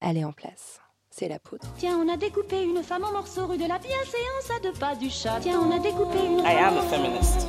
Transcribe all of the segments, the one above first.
elle est en place. C'est la poudre. Tiens, on a découpé une femme en morceaux rue de la bienséance à deux pas du chat. Tiens, on a découpé une I am a feminist.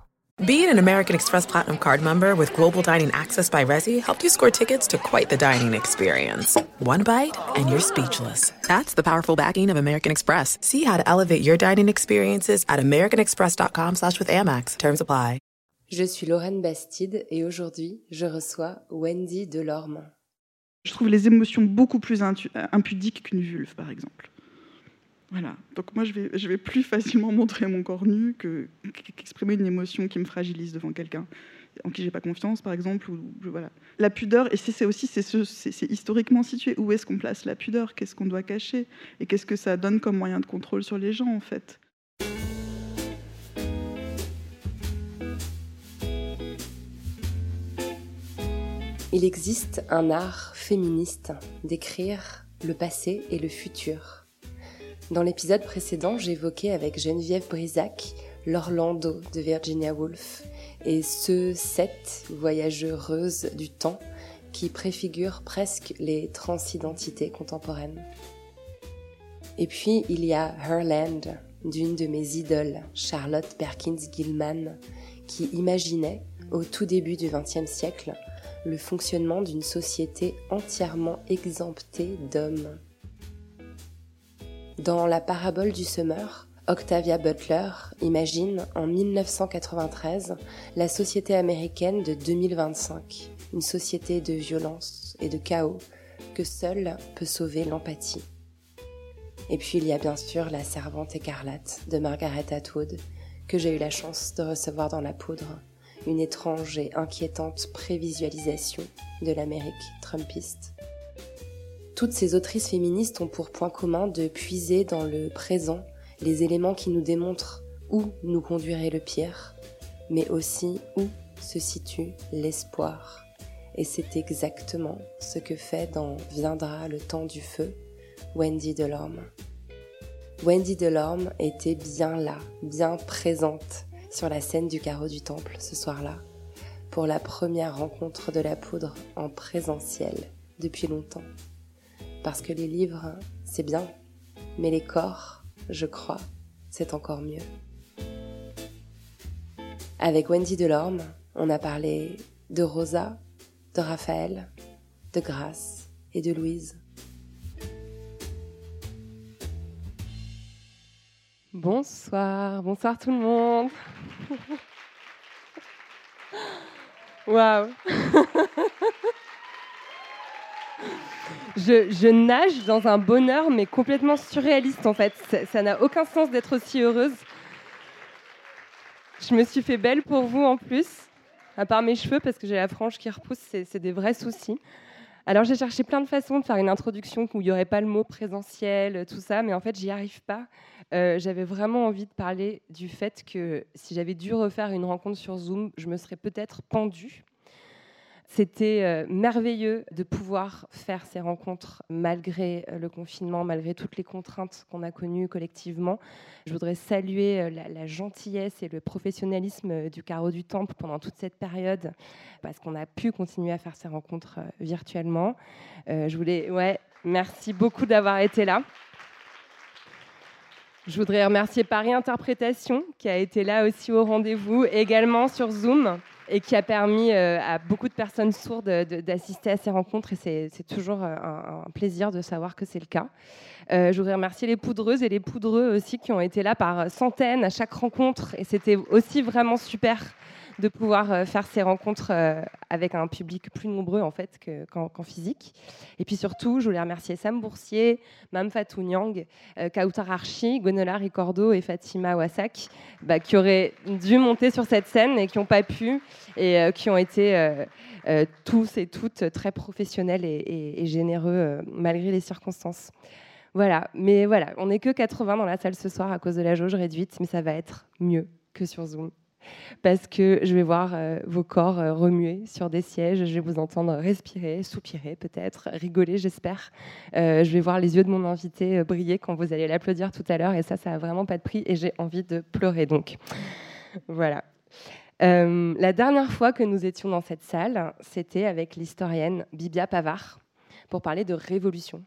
Being an American Express Platinum card member with Global Dining Access by Resi helped you score tickets to quite the dining experience. One bite and you're speechless. That's the powerful backing of American Express. See how to elevate your dining experiences at americanexpress.com slash with Amex. Terms apply. Je suis Lorraine Bastide et aujourd'hui, je reçois Wendy Delorme. Je trouve les émotions beaucoup plus euh, impudiques qu'une vulve, par exemple. Voilà. Donc moi, je vais, je vais plus facilement montrer mon corps nu que qu'exprimer une émotion qui me fragilise devant quelqu'un en qui j'ai pas confiance, par exemple. Ou, voilà. La pudeur, et c'est c'est aussi c'est ce- c'est- c'est historiquement situé. Où est-ce qu'on place la pudeur? Qu'est-ce qu'on doit cacher? Et qu'est-ce que ça donne comme moyen de contrôle sur les gens, en fait? Il existe un art féministe d'écrire le passé et le futur. Dans l'épisode précédent, j'évoquais avec Geneviève Brisac l'Orlando de Virginia Woolf et ce sept voyageuses du temps qui préfigurent presque les transidentités contemporaines. Et puis il y a Herland d'une de mes idoles, Charlotte Perkins Gilman, qui imaginait, au tout début du XXe siècle, le fonctionnement d'une société entièrement exemptée d'hommes. Dans la parabole du semeur, Octavia Butler imagine en 1993 la société américaine de 2025, une société de violence et de chaos que seule peut sauver l'empathie. Et puis il y a bien sûr La Servante écarlate de Margaret Atwood, que j'ai eu la chance de recevoir dans la poudre, une étrange et inquiétante prévisualisation de l'Amérique trumpiste. Toutes ces autrices féministes ont pour point commun de puiser dans le présent les éléments qui nous démontrent où nous conduirait le pire, mais aussi où se situe l'espoir. Et c'est exactement ce que fait dans Viendra le temps du feu Wendy Delorme. Wendy Delorme était bien là, bien présente sur la scène du carreau du temple ce soir-là, pour la première rencontre de la poudre en présentiel depuis longtemps. Parce que les livres, c'est bien, mais les corps, je crois, c'est encore mieux. Avec Wendy Delorme, on a parlé de Rosa, de Raphaël, de Grace et de Louise. Bonsoir, bonsoir tout le monde. Waouh. Je, nage dans un bonheur, mais complètement surréaliste en fait. Ça- n'a aucun sens d'être aussi heureuse. Je me suis fait belle pour vous en plus, à part mes cheveux, parce que j'ai la frange qui repousse, c'est des vrais soucis. Alors j'ai cherché plein de façons de faire une introduction où il n'y aurait pas le mot présentiel, tout ça, mais en fait j'y arrive pas. Euh, j'avais vraiment envie de parler du fait que si j'avais dû refaire une rencontre sur Zoom, je me serais peut-être pendue. C'était euh, merveilleux de pouvoir faire ces rencontres malgré euh, le confinement, malgré toutes les contraintes qu'on a connues collectivement. Je voudrais saluer euh, la, gentillesse et le professionnalisme du carreau du temple pendant toute cette période, parce qu'on a pu continuer à faire ces rencontres virtuellement. Je voulais, ouais, merci beaucoup d'avoir été là. Je voudrais remercier Paris Interprétation qui a été là aussi au rendez-vous, également sur Zoom, et qui a permis euh, à beaucoup de personnes sourdes de- d'assister à ces rencontres. Et c'est- toujours euh, un, un plaisir de savoir que c'est le cas. Euh, je voudrais remercier les poudreuses et les poudreux aussi qui ont été là par centaines à chaque rencontre. Et c'était aussi vraiment super de pouvoir euh, faire ces rencontres euh, avec un public plus nombreux en fait qu'en physique. Et puis surtout, je voulais remercier Sam Boursier, Mam Fatou Nyang, euh, Kautar Archi, Gwenola Ricordo et Fatima Wassak, bah, qui auraient dû monter sur cette scène et qui n'ont pas pu, et qui ont été tous et toutes très professionnels et, et généreux malgré les circonstances. Voilà, mais voilà, on n'est que 80 dans la salle ce soir à cause de la jauge réduite, mais ça va être mieux que sur Zoom parce que je vais voir euh, vos corps euh, remuer sur des sièges, je vais vous entendre respirer, soupirer peut-être, rigoler j'espère. Euh, je vais voir les yeux de mon invité briller quand vous allez l'applaudir tout à l'heure et ça, ça n'a vraiment pas de prix et j'ai envie de pleurer donc. Voilà. la dernière fois que nous étions dans cette salle, c'était avec l'historienne Bibia Pavard pour parler de révolution.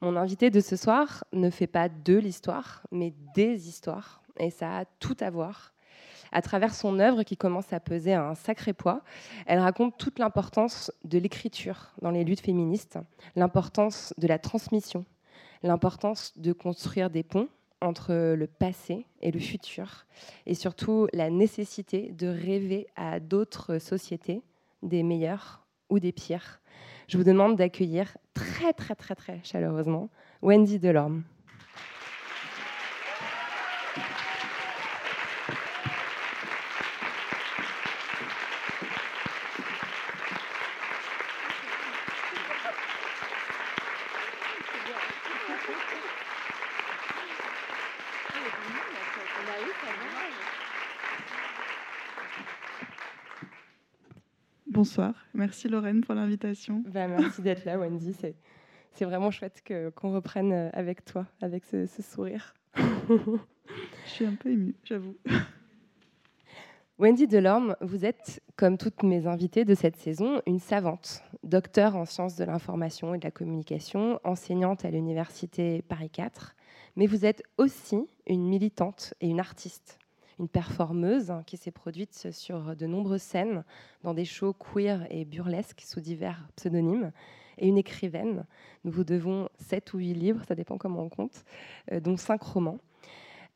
Mon invité de ce soir ne fait pas de l'histoire, mais des histoires. Et ça a tout à voir à travers son œuvre qui commence à peser un sacré poids. Elle raconte toute l'importance de l'écriture dans les luttes féministes, l'importance de la transmission, l'importance de construire des ponts entre le passé et le futur, et surtout la nécessité de rêver à d'autres sociétés, des meilleures ou des pires. Je vous demande d'accueillir très très très très chaleureusement Wendy Delorme. Bonsoir. Merci Lorraine pour l'invitation. Bah, merci d'être là, Wendy. C'est vraiment chouette qu'on reprenne euh, avec toi, avec ce, sourire. Je suis un peu émue, j'avoue. Wendy Delorme, vous êtes, comme toutes mes invitées de cette saison, une savante, docteur en sciences de l'information et de la communication, enseignante à l'université Paris 4, mais vous êtes aussi une militante et une artiste une performeuse qui s'est produite sur de nombreuses scènes dans des shows queer et burlesques sous divers pseudonymes, et une écrivaine. Nous vous devons sept ou huit livres, ça dépend comment on compte, euh, dont cinq romans.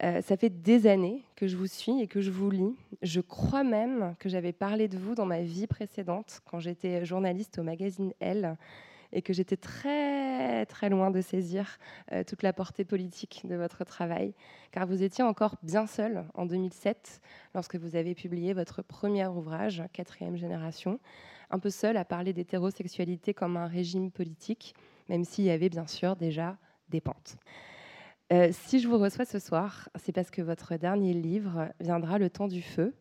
Euh, ça fait des années que je vous suis et que je vous lis. Je crois même que j'avais parlé de vous dans ma vie précédente, quand j'étais journaliste au magazine Elle, et que j'étais très très loin de saisir euh, toute la portée politique de votre travail, car vous étiez encore bien seul en 2007 lorsque vous avez publié votre premier ouvrage, Quatrième génération, un peu seul à parler d'hétérosexualité comme un régime politique, même s'il y avait bien sûr déjà des pentes. Euh, si je vous reçois ce soir, c'est parce que votre dernier livre viendra Le temps du feu,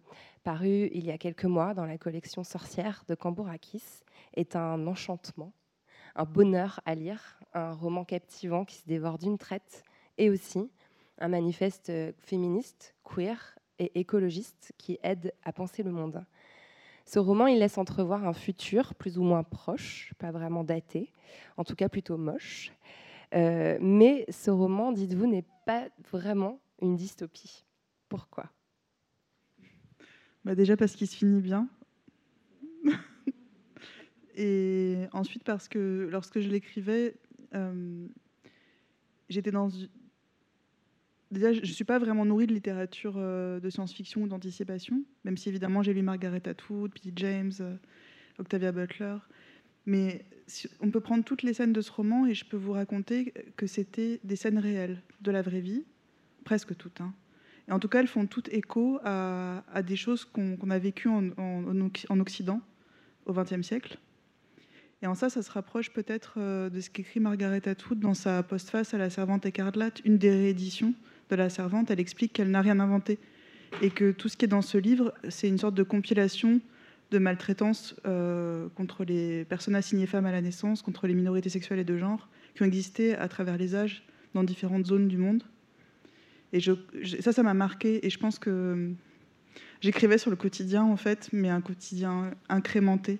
paru il y a quelques mois dans la collection Sorcière de Cambourakis, est un enchantement un bonheur à lire, un roman captivant qui se dévore d'une traite, et aussi un manifeste euh, féministe, queer et écologiste qui aide à penser le monde. Ce roman, il laisse entrevoir un futur plus ou moins proche, pas vraiment daté, en tout cas plutôt moche. Euh, mais ce roman, dites-vous, n'est pas vraiment une dystopie. Pourquoi? Bah Déjà parce qu'il se finit bien. Et ensuite, parce que lorsque je l'écrivais, euh, j'étais dans. Déjà, je ne suis pas vraiment nourrie de littérature euh, de science-fiction ou d'anticipation, même si évidemment j'ai lu Margaret Atwood, P. James, euh, Octavia Butler. Mais on peut prendre toutes les scènes de ce roman et je peux vous raconter que c'était des scènes réelles, de la vraie vie, presque toutes. Hein. Et en tout cas, elles font toutes écho à, des choses qu'on a vécues en, en Occident au XXe siècle. Et en ça, ça se rapproche peut-être euh, de ce qu'écrit Margaret Atwood dans sa postface à la servante écarlate, une des rééditions de la servante. Elle explique qu'elle n'a rien inventé et que tout ce qui est dans ce livre, c'est une sorte de compilation de maltraitance euh, contre les personnes assignées femmes à la naissance, contre les minorités sexuelles et de genre, qui ont existé à travers les âges dans différentes zones du monde. Et ça, ça m'a marqué. Et je pense que j'écrivais sur le quotidien, en fait, mais un quotidien incrémenté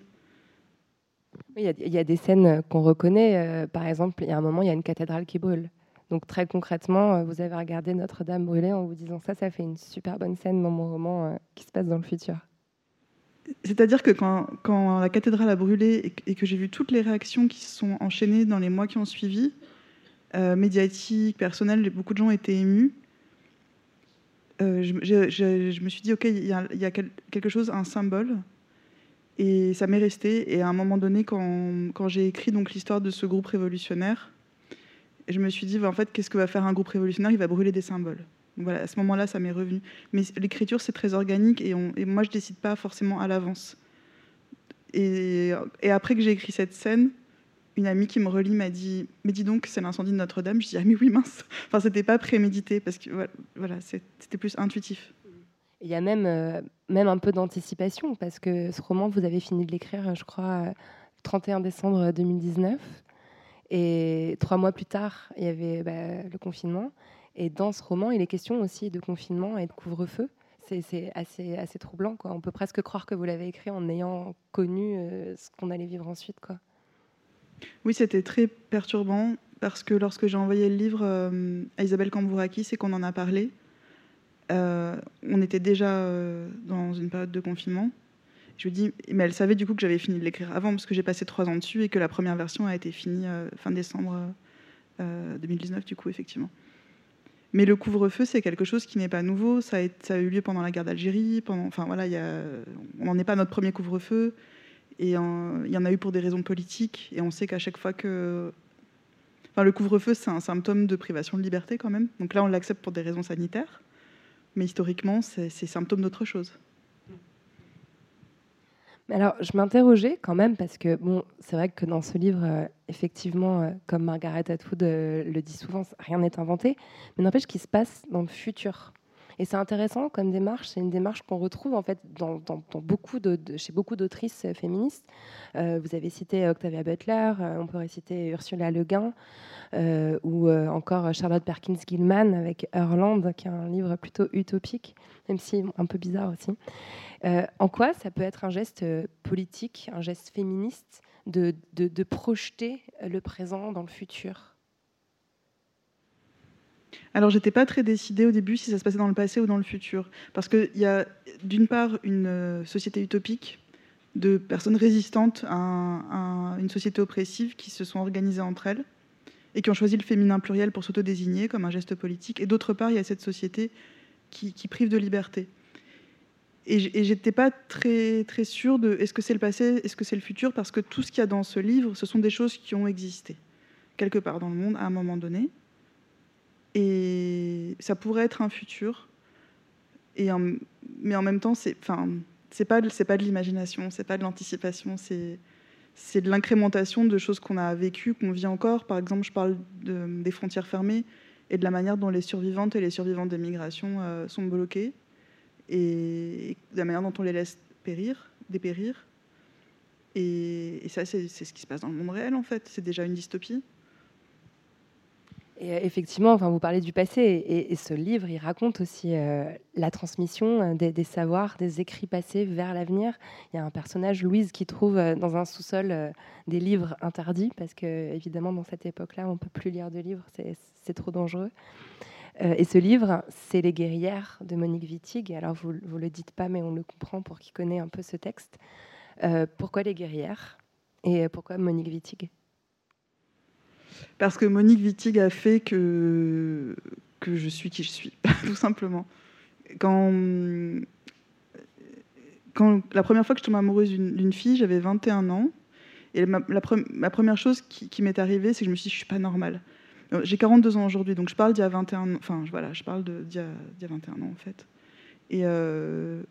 il y, a des scènes qu'on reconnaît. Euh, par exemple, il y a un moment, il y a une cathédrale qui brûle. Donc très concrètement, euh, vous avez regardé Notre-Dame brûler en vous disant ça, ça fait une super bonne scène dans mon roman euh, qui se passe dans le futur. C'est-à-dire que quand, la cathédrale a brûlé et que j'ai vu toutes les réactions qui se sont enchaînées dans les mois qui ont suivi, médiatiques, personnelles, beaucoup de gens étaient émus. euh, je, me suis dit, OK, il y, a, quelque chose, un symbole. Et ça m'est resté. Et à un moment donné, quand, j'ai écrit donc l'histoire de ce groupe révolutionnaire, je me suis dit, bah, en fait, qu'est-ce que va faire un groupe révolutionnaire? Il va brûler des symboles. voilà, à ce moment-là, ça m'est revenu. Mais l'écriture, c'est très organique et, moi, je décide pas forcément à l'avance. Et, et, après que j'ai écrit cette scène, une amie qui me relit m'a dit Mais dis donc, c'est l'incendie de Notre-Dame. Je dis Ah, mais oui, mince. Enfin, c'était pas prémédité parce que voilà, c'était plus intuitif. Il y a même, euh, même un peu d'anticipation parce que ce roman, vous avez fini de l'écrire, je crois, 31 décembre 2019. Et trois mois plus tard, il y avait bah, le confinement. Et dans ce roman, il est question aussi de confinement et de couvre-feu. C'est assez, assez troublant. Quoi. On peut presque croire que vous l'avez écrit en ayant connu euh, ce qu'on allait vivre ensuite. Quoi. Oui, c'était très perturbant parce que lorsque j'ai envoyé le livre euh, à Isabelle Cambourakis et qu'on en a parlé, euh, on était déjà euh, dans une période de confinement. Je lui dis, mais elle savait du coup que j'avais fini de l'écrire avant parce que j'ai passé trois ans dessus et que la première version a été finie fin décembre 2019 du coup effectivement. Mais le couvre-feu, c'est quelque chose qui n'est pas nouveau. Ça a, eu lieu pendant la guerre d'Algérie. enfin voilà, on n'en est pas notre premier couvre-feu. Et il y en a eu pour des raisons politiques. Et on sait qu'à chaque fois que. Le couvre-feu, c'est un symptôme de privation de liberté quand même. Donc là, on l'accepte pour des raisons sanitaires. Mais historiquement, c'est symptôme d'autre chose. Alors, je m'interrogeais quand même parce que, bon, c'est vrai que dans ce livre, euh, effectivement, euh, comme Margaret Atwood euh, le dit souvent, rien n'est inventé, mais n'empêche qu'il se passe dans le futur. Et c'est intéressant comme démarche. C'est une démarche qu'on retrouve en fait dans, beaucoup de, chez beaucoup d'autrices féministes. Euh, vous avez cité Octavia Butler, euh, on pourrait citer Ursula Le Guin euh, ou encore Charlotte Perkins Gilman avec Hurland, qui est un livre plutôt utopique, même si un peu bizarre aussi. en quoi ça peut être un geste politique, un geste féministe de, de projeter le présent dans le futur? Alors, j'étais pas très décidée au début si ça se passait dans le passé ou dans le futur. Parce qu'il y a d'une part une euh, société utopique de personnes résistantes à, une société oppressive qui se sont organisées entre elles et qui ont choisi le féminin pluriel pour s'autodésigner comme un geste politique. Et d'autre part, il y a cette société qui, prive de liberté. Et j'étais pas très, très sûre de est-ce que c'est le passé, est-ce que c'est le futur, parce que tout ce qu'il y a dans ce livre, ce sont des choses qui ont existé quelque part dans le monde à un moment donné. Et ça pourrait être un futur. Et mais en même temps, c'est, enfin, pas, c'est pas de l'imagination, c'est pas de l'anticipation, c'est, c'est de l'incrémentation de choses qu'on a vécues, qu'on vit encore. Par exemple, je parle des frontières fermées et de la manière dont les survivantes et les survivants des migrations euh, sont bloqués et, de la manière dont on les laisse périr, dépérir. Et, ça, c'est ce qui se passe dans le monde réel, en fait. C'est déjà une dystopie. Et euh, effectivement, enfin, vous parlez du passé, et, ce livre, il raconte aussi euh, la transmission euh, des, savoirs, des écrits passés vers l'avenir. Il y a un personnage, Louise, qui trouve dans un sous-sol des livres interdits, parce que évidemment, dans cette époque-là, on ne peut plus lire de livres, c'est trop dangereux. et ce livre, c'est Les guerrières de Monique Wittig. Alors, vous ne le dites pas, mais on le comprend pour qui connaît un peu ce texte. pourquoi les guerrières Et pourquoi Monique Wittig? Parce que Monique Wittig a fait que, je suis qui je suis, tout simplement. Quand, la première fois que je tombe amoureuse d'une fille, j'avais 21 ans. Et la, première chose qui, m'est arrivée, c'est que je me suis dit, je suis pas normale. Euh, j'ai 42 ans aujourd'hui, donc je parle d'il y a 21 ans. Enfin, voilà, je parle d'il y, a 21 ans, en fait. Et, euh,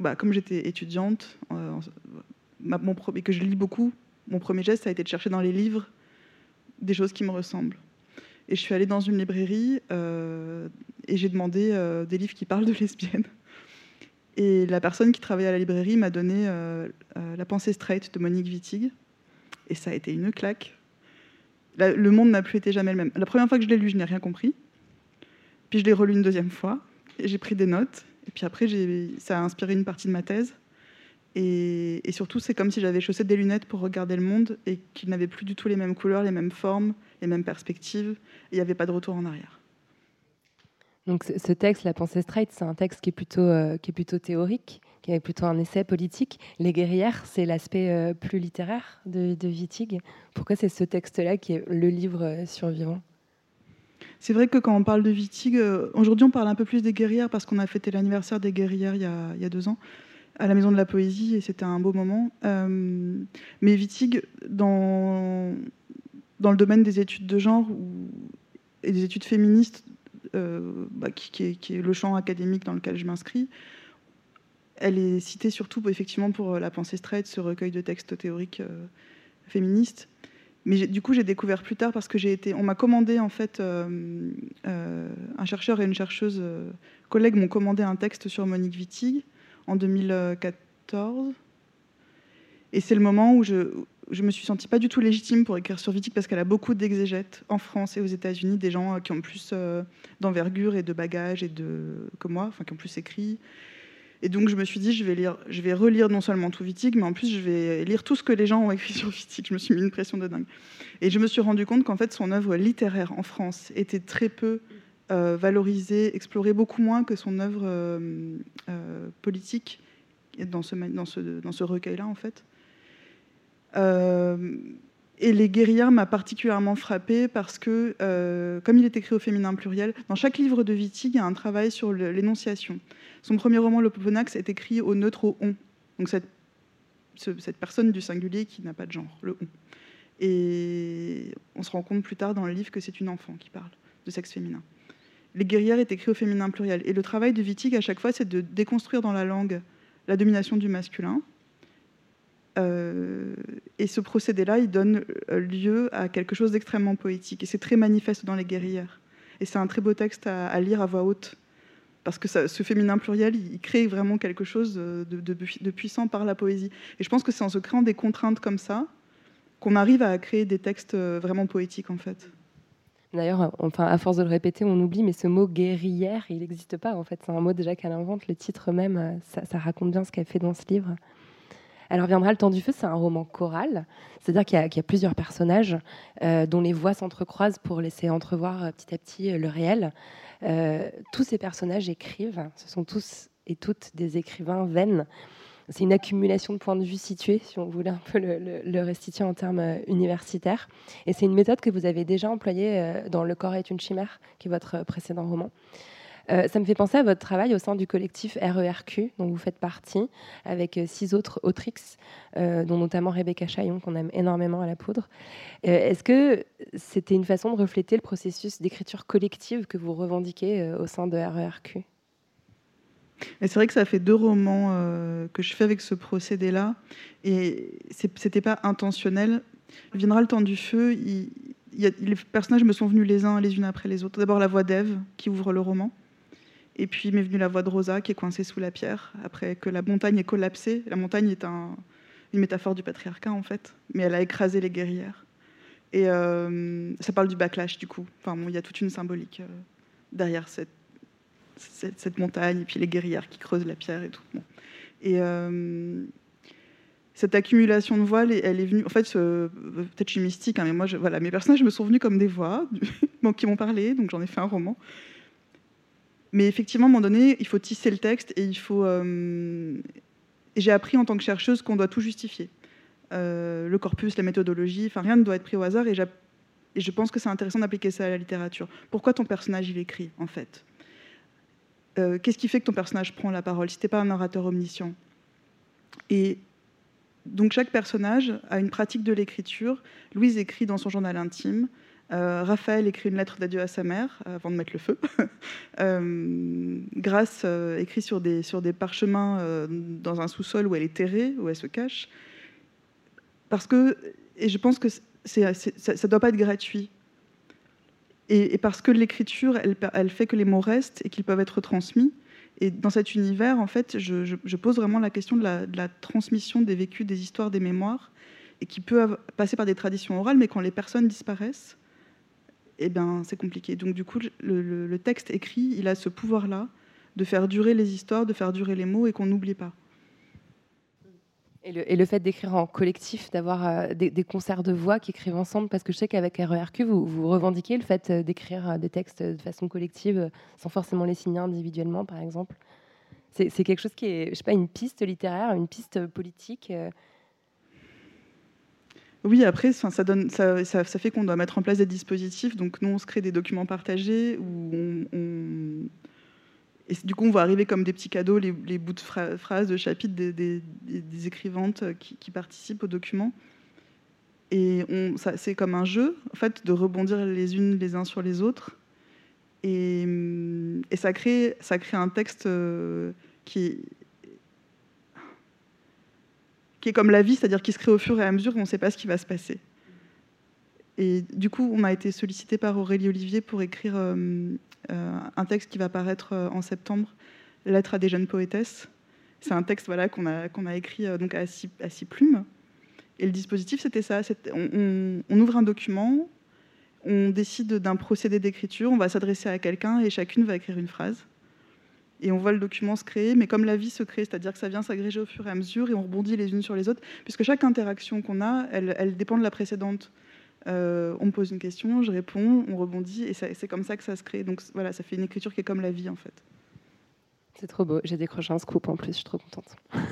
bah, comme j'étais étudiante, euh, et que je lis beaucoup, mon premier geste, ça a été de chercher dans les livres des choses qui me ressemblent. Et je suis allée dans une librairie euh, et j'ai demandé euh, des livres qui parlent de lesbiennes. Et la personne qui travaillait à la librairie m'a donné euh, La pensée straight de Monique Wittig. Et ça a été une claque. le monde n'a plus été jamais le même. La première fois que je l'ai lu, je n'ai rien compris. Puis je l'ai relu une deuxième fois et j'ai pris des notes. Et puis après, ça a inspiré une partie de ma thèse. Et, surtout, c'est comme si j'avais chaussé des lunettes pour regarder le monde et qu'il n'avait plus du tout les mêmes couleurs, les mêmes formes, les mêmes perspectives. Et il n'y avait pas de retour en arrière. Donc ce texte, La pensée straight, c'est un texte qui est plutôt, euh, qui est plutôt théorique, qui est plutôt un essai politique. Les guerrières, c'est l'aspect euh, plus littéraire de, de Wittig. Pourquoi c'est ce texte-là qui est le livre euh, survivant? C'est vrai que quand on parle de Wittig, aujourd'hui on parle un peu plus des guerrières parce qu'on a fêté l'anniversaire des guerrières il y, a, il y, a, deux ans à la Maison de la Poésie et c'était un beau moment. Euh, mais Wittig, dans, dans le domaine des études de genre ou, et des études féministes, euh, bah, qui, est, le champ académique dans lequel je m'inscris, elle est citée surtout effectivement pour La pensée straight, ce recueil de textes théoriques euh, féministes. Mais du coup, j'ai découvert plus tard parce que j'ai été. On m'a commandé en fait, euh, euh, un chercheur et une chercheuse euh, collègues m'ont commandé un texte sur Monique Wittig en 2014. Et c'est le moment où je, me suis sentie pas du tout légitime pour écrire sur Wittig parce qu'elle a beaucoup d'exégètes en France et aux États-Unis, des gens qui ont plus d'envergure et de bagages et de que moi, enfin qui ont plus écrit. Et donc je me suis dit, je vais, lire, je vais relire non seulement tout Wittig, mais en plus je vais lire tout ce que les gens ont écrit sur Wittig. Je me suis mis une pression de dingue. Et je me suis rendu compte qu'en fait son œuvre littéraire en France était très peu euh, valorisée, explorée beaucoup moins que son œuvre euh, euh, politique dans ce, recueil-là en fait. Et les guerrières m'a particulièrement frappée parce que, comme il est écrit au féminin pluriel, dans chaque livre de Wittig, il y a un travail sur l'énonciation. Son premier roman, Le Poponax, est écrit au neutre au on. Donc cette, ce, cette personne du singulier qui n'a pas de genre, le on. Et on se rend compte plus tard dans le livre que c'est une enfant qui parle de sexe féminin. Les guerrières est écrit au féminin pluriel. Et le travail de Wittig, à chaque fois, c'est de déconstruire dans la langue la domination du masculin, euh, et ce procédé-là, il donne euh, lieu à quelque chose d'extrêmement poétique. Et c'est très manifeste dans Les guerrières. Et c'est un très beau texte à, lire à voix haute. Parce que ce féminin pluriel, il crée vraiment quelque chose de, de, puissant par la poésie. Et je pense que c'est en se créant des contraintes comme ça qu'on arrive à créer des textes euh, vraiment poétiques, en fait. D'ailleurs, enfin, à force de le répéter, on oublie, mais ce mot guerrière, il n'existe pas. En fait, c'est un mot déjà qu'elle invente. Le titre même, ça, ça raconte bien ce qu'elle fait dans ce livre. Alors viendra le temps du feu, c'est un roman choral, c'est-à-dire qu'il y, a plusieurs personnages euh, dont les voix s'entrecroisent pour laisser entrevoir euh, petit à petit euh, le réel. Euh, tous ces personnages écrivent, ce sont tous et toutes des écrivains vaines. C'est une accumulation de points de vue situés, si on voulait un peu le, restituer en termes euh, universitaires. Et c'est une méthode que vous avez déjà employée euh, dans Le corps est une chimère, qui est votre précédent roman. Euh, ça me fait penser à votre travail au sein du collectif RERQ, dont vous faites partie, avec euh, six autres autrix, euh, dont notamment Rebecca Chaillon, qu'on aime énormément à la poudre. Euh, Est-ce que c'était une façon de refléter le processus d'écriture collective que vous revendiquez euh, au sein de RERQ c'est vrai que ça fait deux romans euh, que je fais avec ce procédé-là, et c'était pas intentionnel. Viendra le temps du feu. Les personnages me sont venus les uns les unes après les autres. D'abord la voix d'Ève qui ouvre le roman. Et puis m'est venue la voix de Rosa qui est coincée sous la pierre après que la montagne ait collapsé. La montagne est un, une métaphore du patriarcat en fait, mais elle a écrasé les guerrières. Et euh, ça parle du backlash du coup. Enfin, il y a toute une symbolique euh, derrière cette, cette, montagne et puis les guerrières qui creusent la pierre et tout. Et euh, cette accumulation de voix, elle est venue. En fait, peut-être je suis mystique, hein, mais moi, voilà, mes personnages me sont venus comme des voix qui m'ont parlé, donc j'en ai fait un roman. Mais effectivement, à un moment donné, il faut tisser le texte et il faut. Euh, j'ai appris en tant que chercheuse qu'on doit tout justifier. Euh, le corpus, la méthodologie, enfin rien ne doit être pris au hasard. Et, et je pense que c'est intéressant d'appliquer ça à la littérature. Pourquoi ton personnage il écrit en fait? Euh, Qu'est-ce qui fait que ton personnage prend la parole Si t'es pas un orateur omniscient? Et donc chaque personnage a une pratique de l'écriture. Louise écrit dans son journal intime. Euh, Raphaël écrit une lettre d'adieu à sa mère avant de mettre le feu. euh, Grace écrit sur des, sur des parchemins dans un sous-sol où elle est terrée, où elle se cache. Parce que, et je pense que ça ne doit pas être gratuit. Et, parce que l'écriture, elle, fait que les mots restent et qu'ils peuvent être transmis. Et dans cet univers, en fait, je, pose vraiment la question de la, transmission des vécus, des histoires, des mémoires, et qui peut passer par des traditions orales, mais quand les personnes disparaissent, eh ben, c'est compliqué. Donc du coup, le, texte écrit, il a ce pouvoir-là de faire durer les histoires, de faire durer les mots et qu'on n'oublie pas. Et le, fait d'écrire en collectif, d'avoir euh, des, des, concerts de voix qui écrivent ensemble, parce que je sais qu'avec RERQ, vous, vous revendiquez le fait euh, d'écrire euh, des textes de façon collective, sans forcément les signer individuellement, par exemple. C'est quelque chose qui est, je sais pas, une piste littéraire, une piste politique. Oui, après, ça, donne, ça, ça, fait qu'on doit mettre en place des dispositifs. Donc, nous, on se crée des documents partagés où on, et du coup, on va arriver comme des petits cadeaux, les, bouts de phrases, de chapitres des, écrivantes qui, participent au document. Et c'est comme un jeu, en fait, de rebondir les unes les uns sur les autres. Et, et ça, crée, ça crée un texte euh, qui, est comme la vie, c'est-à-dire qui se crée au fur et à mesure, on ne sait pas ce qui va se passer. Et du coup, on a été sollicité par Aurélie Olivier pour écrire euh, euh, un texte qui va paraître euh, en septembre, Lettre à des jeunes poétesses. C'est un texte voilà, qu'on a, a écrit donc à, six, à six plumes. Et le dispositif, c'était ça. On, on, ouvre un document, on décide d'un procédé d'écriture, on va s'adresser à quelqu'un et chacune va écrire une phrase et on voit le document se créer, mais comme la vie se crée, c'est-à-dire que ça vient s'agréger au fur et à mesure et on rebondit les unes sur les autres, puisque chaque interaction qu'on a, elle, dépend de la précédente. Euh, on me pose une question, je réponds, on rebondit, et c'est comme ça que ça se crée. Donc voilà, ça fait une écriture qui est comme la vie en fait. C'est trop beau, j'ai décroché un scoop en plus, je suis trop contente.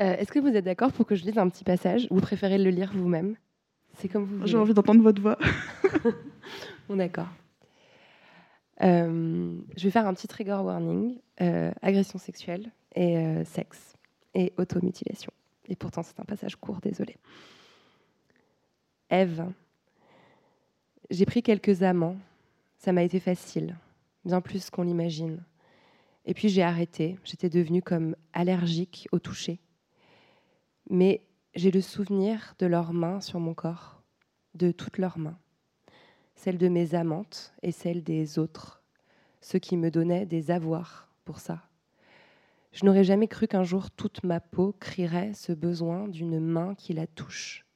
Euh, est-ce que vous êtes d'accord pour que je lise un petit passage? Vous préférez le lire vous-même? C'est comme vous. J'ai envie d'entendre votre voix. bon, d'accord. Euh, je vais faire un petit trigger warning agression sexuelle et sexe et automutilation. Et pourtant, c'est un passage court, désolé. Ève, j'ai pris quelques amants. Ça m'a été facile, bien plus qu'on l'imagine. Et puis j'ai arrêté. J'étais devenue comme allergique au toucher. Mais j'ai le souvenir de leurs mains sur mon corps, de toutes leurs mains celle de mes amantes et celle des autres, ceux qui me donnaient des avoirs pour ça. Je n'aurais jamais cru qu'un jour toute ma peau crierait ce besoin d'une main qui la touche,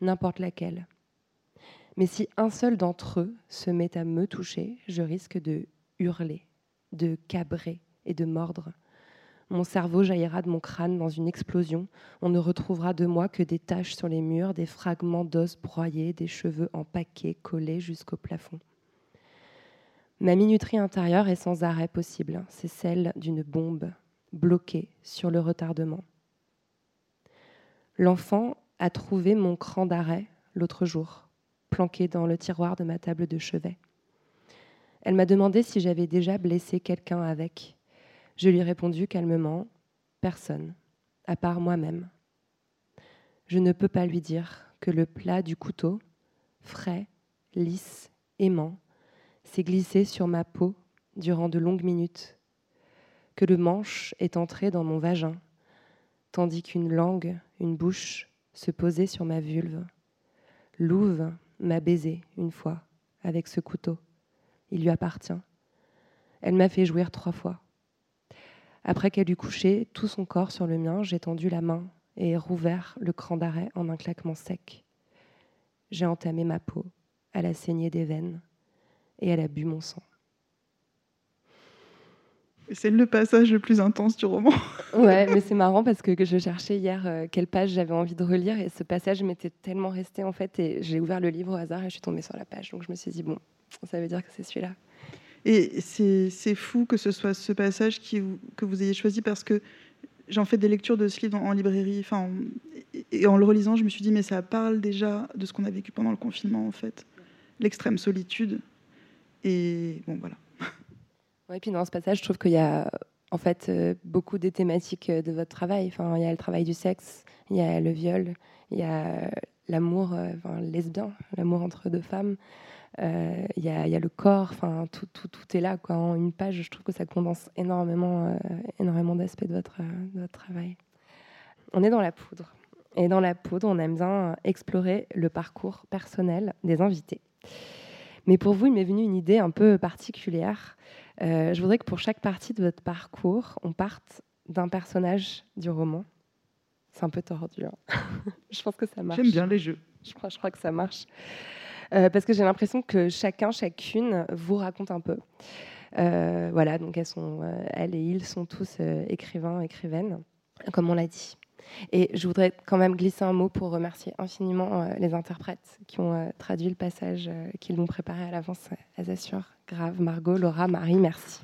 n'importe laquelle. Mais si un seul d'entre eux se met à me toucher, je risque de hurler, de cabrer et de mordre. Mon cerveau jaillira de mon crâne dans une explosion. On ne retrouvera de moi que des taches sur les murs, des fragments d'os broyés, des cheveux en paquets collés jusqu'au plafond. Ma minuterie intérieure est sans arrêt possible. C'est celle d'une bombe bloquée sur le retardement. L'enfant a trouvé mon cran d'arrêt l'autre jour, planqué dans le tiroir de ma table de chevet. Elle m'a demandé si j'avais déjà blessé quelqu'un avec. Je lui ai répondu calmement Personne, à part moi-même. Je ne peux pas lui dire que le plat du couteau, frais, lisse, aimant, s'est glissé sur ma peau durant de longues minutes, que le manche est entré dans mon vagin, tandis qu'une langue, une bouche, se posait sur ma vulve. Louve m'a baisé une fois avec ce couteau. Il lui appartient. Elle m'a fait jouir trois fois. Après qu'elle eut couché tout son corps sur le mien, j'ai tendu la main et rouvert le cran d'arrêt en un claquement sec. J'ai entamé ma peau, elle a saigné des veines et elle a bu mon sang. C'est le passage le plus intense du roman. ouais, mais c'est marrant parce que je cherchais hier euh, quelle page j'avais envie de relire et ce passage m'était tellement resté en fait et j'ai ouvert le livre au hasard et je suis tombée sur la page. Donc je me suis dit, bon, ça veut dire que c'est celui-là. Et c'est fou que ce soit ce passage qui, que vous ayez choisi parce que j'en fais des lectures de ce livre en, librairie. Enfin, et en le relisant, je me suis dit, mais ça parle déjà de ce qu'on a vécu pendant le confinement, en fait. L'extrême solitude. Et bon, voilà. Oui, puis dans ce passage, je trouve qu'il y a en fait euh, beaucoup des thématiques euh, de votre travail. Il y a le travail du sexe, il y a le viol, il y a l'amour euh, enfin, lesbien, l'amour entre deux femmes. Il y, a le corps, enfin tout, tout, tout, est là quoi. En une page, je trouve que ça condense énormément, énormément d'aspects de votre, de votre travail. On est dans la poudre. Et dans la poudre, on aime bien explorer le parcours personnel des invités. Mais pour vous, il m'est venu une idée un peu particulière. Euh, je voudrais que pour chaque partie de votre parcours, on parte d'un personnage du roman. C'est un peu tordu. Hein. je pense que ça marche. J'aime bien les jeux. Je crois, je crois que ça marche. Euh, parce que j'ai l'impression que chacun, chacune vous raconte un peu. Euh, voilà, donc elles, sont, elles et ils sont tous écrivains, écrivaines, comme on l'a dit. Et je voudrais quand même glisser un mot pour remercier infiniment les interprètes qui ont traduit le passage, qui l'ont préparé à l'avance. Elles assurent. Grave, Margot, Laura, Marie, merci.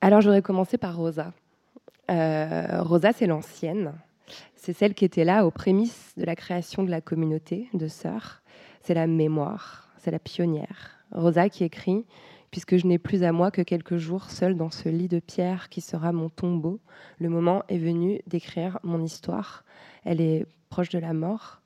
Alors, j'aurais commencé par Rosa. Euh, Rosa, c'est l'ancienne. C'est celle qui était là aux prémices de la création de la communauté de sœurs. C'est la mémoire, c'est la pionnière. Rosa qui écrit Puisque je n'ai plus à moi que quelques jours seule dans ce lit de pierre qui sera mon tombeau, le moment est venu d'écrire mon histoire. Elle est proche de la mort.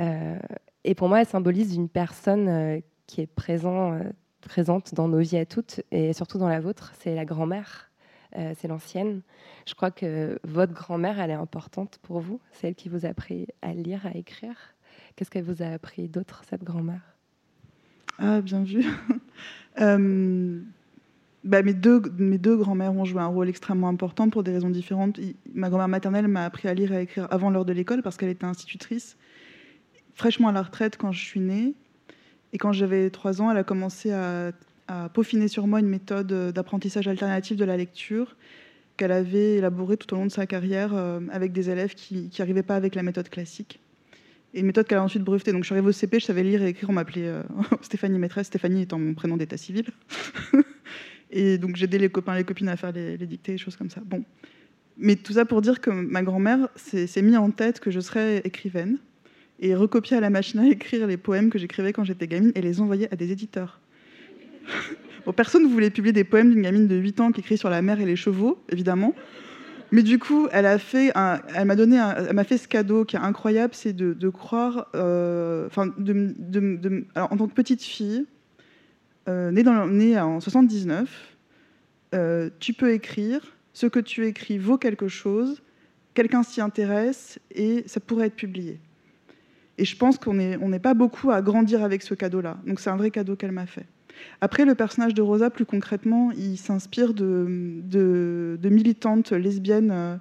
Euh, et pour moi, elle symbolise une personne euh, qui est présent, euh, présente dans nos vies à toutes, et surtout dans la vôtre, c'est la grand-mère, c'est l'ancienne. Je crois que votre grand-mère, elle est importante pour vous, c'est elle qui vous a appris à lire, à écrire. Qu'est-ce qu'elle vous a appris d'autre, cette grand-mère? Ah, bien vu. bah, mes deux, mes deux grands-mères ont joué un rôle extrêmement important pour des raisons différentes. Ma grand-mère maternelle m'a appris à lire et à écrire avant l'heure de l'école parce qu'elle était institutrice fraîchement à la retraite quand je suis née. Et quand j'avais trois ans, elle a commencé à, peaufiner sur moi une méthode d'apprentissage alternatif de la lecture qu'elle avait élaborée tout au long de sa carrière euh, avec des élèves qui n'arrivaient pas avec la méthode classique. Et une méthode qu'elle a ensuite brevetée. Donc je suis arrivée au CP, je savais lire et écrire, on m'appelait euh, Stéphanie maîtresse, Stéphanie étant mon prénom d'état civil. et donc j'aidais les copains et les copines à faire les, les dictées, des choses comme ça. Bon. Mais tout ça pour dire que ma grand-mère s'est mis en tête que je serais écrivaine et recopier à la machine à écrire les poèmes que j'écrivais quand j'étais gamine et les envoyer à des éditeurs. bon, personne ne voulait publier des poèmes d'une gamine de 8 ans qui écrit sur la mer et les chevaux, évidemment. Mais du coup, elle m'a donné, fait ce cadeau qui est incroyable, c'est de, croire, euh, en tant que petite fille, euh, née en 79, euh, tu peux écrire, ce que tu écris vaut quelque chose, quelqu'un s'y intéresse et ça pourrait être publié. Et je pense qu'on n'est pas beaucoup à grandir avec ce cadeau-là. Donc c'est un vrai cadeau qu'elle m'a fait. Après, le personnage de Rosa, plus concrètement, il s'inspire de, militantes lesbiennes euh,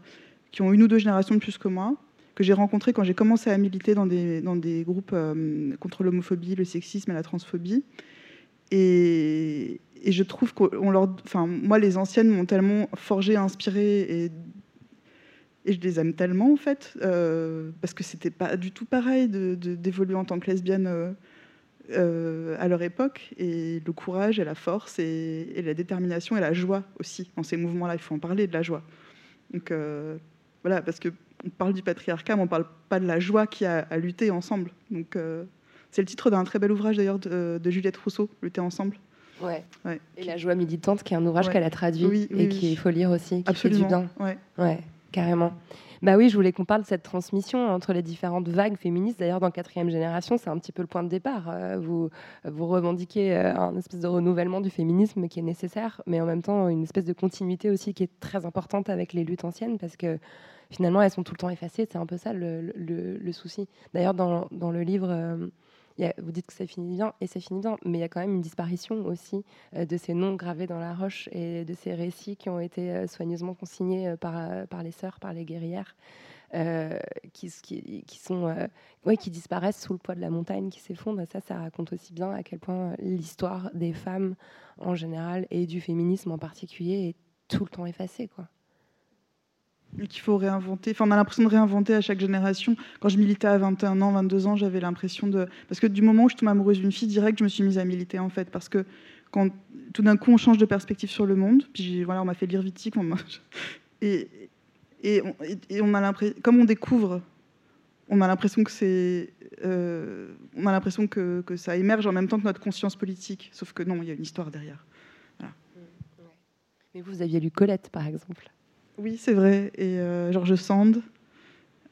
qui ont une ou deux générations de plus que moi, que j'ai rencontrées quand j'ai commencé à militer dans des, groupes euh, contre l'homophobie, le sexisme et la transphobie. Et, et je trouve qu'on leur, enfin, moi, les anciennes m'ont tellement forgé, inspiré et et je les aime tellement, en fait, euh, parce que c'était pas du tout pareil d'évoluer de, en tant que lesbienne euh, euh, à leur époque. Et le courage et la force et, la détermination et la joie aussi dans ces mouvements-là. Il faut en parler de la joie. Donc voilà, parce qu'on parle du patriarcat, mais on ne parle pas de la joie qui a à lutter ensemble. Donc c'est le titre d'un très bel ouvrage d'ailleurs de, Juliette Rousseau, Lutter ensemble. Ouais. Et la joie militante, qui est un ouvrage qu'elle a traduit et qu'il faut lire aussi, qui Absolument. fait du bien. Ouais. ouais. Carrément. Bah oui, je voulais qu'on parle de cette transmission entre les différentes vagues féministes. D'ailleurs, dans quatrième génération, c'est un petit peu le point de départ. Euh, vous, vous revendiquez euh, un espèce de renouvellement du féminisme qui est nécessaire, mais en même temps une espèce de continuité aussi qui est très importante avec les luttes anciennes parce que finalement, elles sont tout le temps effacées. C'est un peu ça le, souci. D'ailleurs, dans, dans, le livre... Euh, vous dites que ça finit bien, et ça finit bien, mais il y a quand même une disparition aussi euh, de ces noms gravés dans la roche et de ces récits qui ont été euh, soigneusement consignés euh, par, par les sœurs, par les guerrières. qui, qui, sont, ouais, qui disparaissent sous le poids de la montagne qui s'effondre. Ça, ça raconte aussi bien à quel point l'histoire des femmes en général et du féminisme en particulier est tout le temps effacée. Quoi qu'il faut réinventer. Enfin, on a l'impression de réinventer à chaque génération. Quand je militais à 21 ans, 22 ans, j'avais l'impression de... Parce que du moment où je tombe amoureuse d'une fille, direct, je me suis mise à militer, en fait. Parce que quand tout d'un coup, on change de perspective sur le monde, puis voilà, on m'a fait lire Vitic, et, et, on, a l'impression... Comme on découvre, on a l'impression que c'est... Euh, on a l'impression que, que, ça émerge en même temps que notre conscience politique. Sauf que non, il y a une histoire derrière. Mais vous aviez lu Colette, par exemple oui, c'est vrai. Et euh, Georges Sand.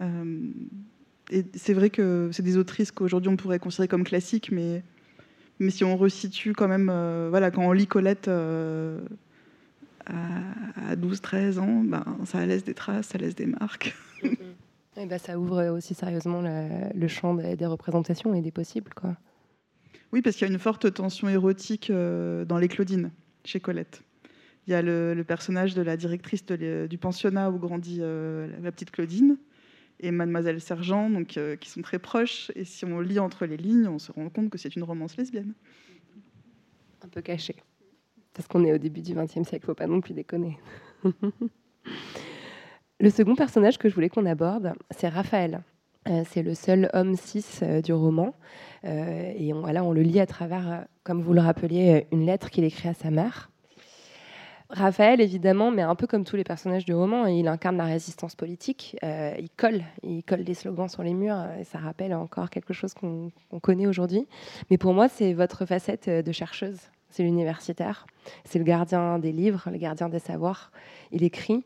Euh, et c'est vrai que c'est des autrices qu'aujourd'hui on pourrait considérer comme classiques, mais, mais si on resitue quand même, euh, voilà, quand on lit Colette à, 12-13 ans, ben, ça laisse des traces, ça laisse des marques. et ben, ça ouvre aussi sérieusement le, champ des, représentations et des possibles. Quoi. Oui, parce qu'il y a une forte tension érotique dans les Claudines, chez Colette. Il y a le, personnage de la directrice du pensionnat où grandit euh, la petite Claudine et Mademoiselle Sergent, donc, euh, qui sont très proches. Et si on lit entre les lignes, on se rend compte que c'est une romance lesbienne. Un peu cachée. Parce qu'on est au début du XXe siècle, faut pas non plus déconner. le second personnage que je voulais qu'on aborde, c'est Raphaël. Euh, c'est le seul homme cis du roman. et on, on le lit à travers, comme vous le rappeliez, une lettre qu'il écrit à sa mère. Raphaël, évidemment, mais un peu comme tous les personnages du roman, il incarne la résistance politique. Euh, il colle, il colle des slogans sur les murs, et ça rappelle encore quelque chose qu'on connaît aujourd'hui. Mais pour moi, c'est votre facette de chercheuse. C'est l'universitaire, c'est le gardien des livres, le gardien des savoirs. Il écrit.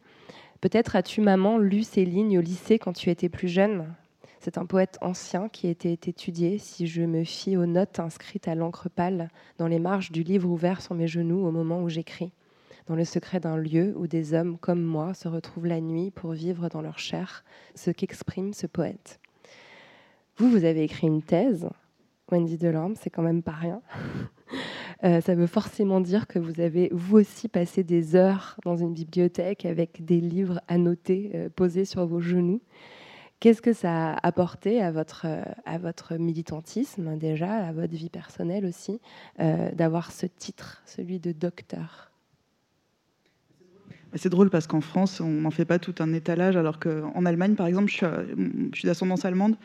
Peut-être as-tu, maman, lu ces lignes au lycée quand tu étais plus jeune? C'est un poète ancien qui été étudié, si je me fie aux notes inscrites à l'encre pâle dans les marges du livre ouvert sur mes genoux au moment où j'écris dans le secret d'un lieu où des hommes comme moi se retrouvent la nuit pour vivre dans leur chair ce qu'exprime ce poète. Vous, vous avez écrit une thèse, Wendy Delorme, c'est quand même pas rien. Euh, ça veut forcément dire que vous avez vous aussi passé des heures dans une bibliothèque avec des livres annotés euh, posés sur vos genoux. Qu'est-ce que ça a apporté à votre, à votre militantisme déjà, à votre vie personnelle aussi, euh, d'avoir ce titre, celui de docteur? C'est drôle parce qu'en France, on n'en fait pas tout un étalage, alors qu'en Allemagne, par exemple, je suis, d'ascendance allemande.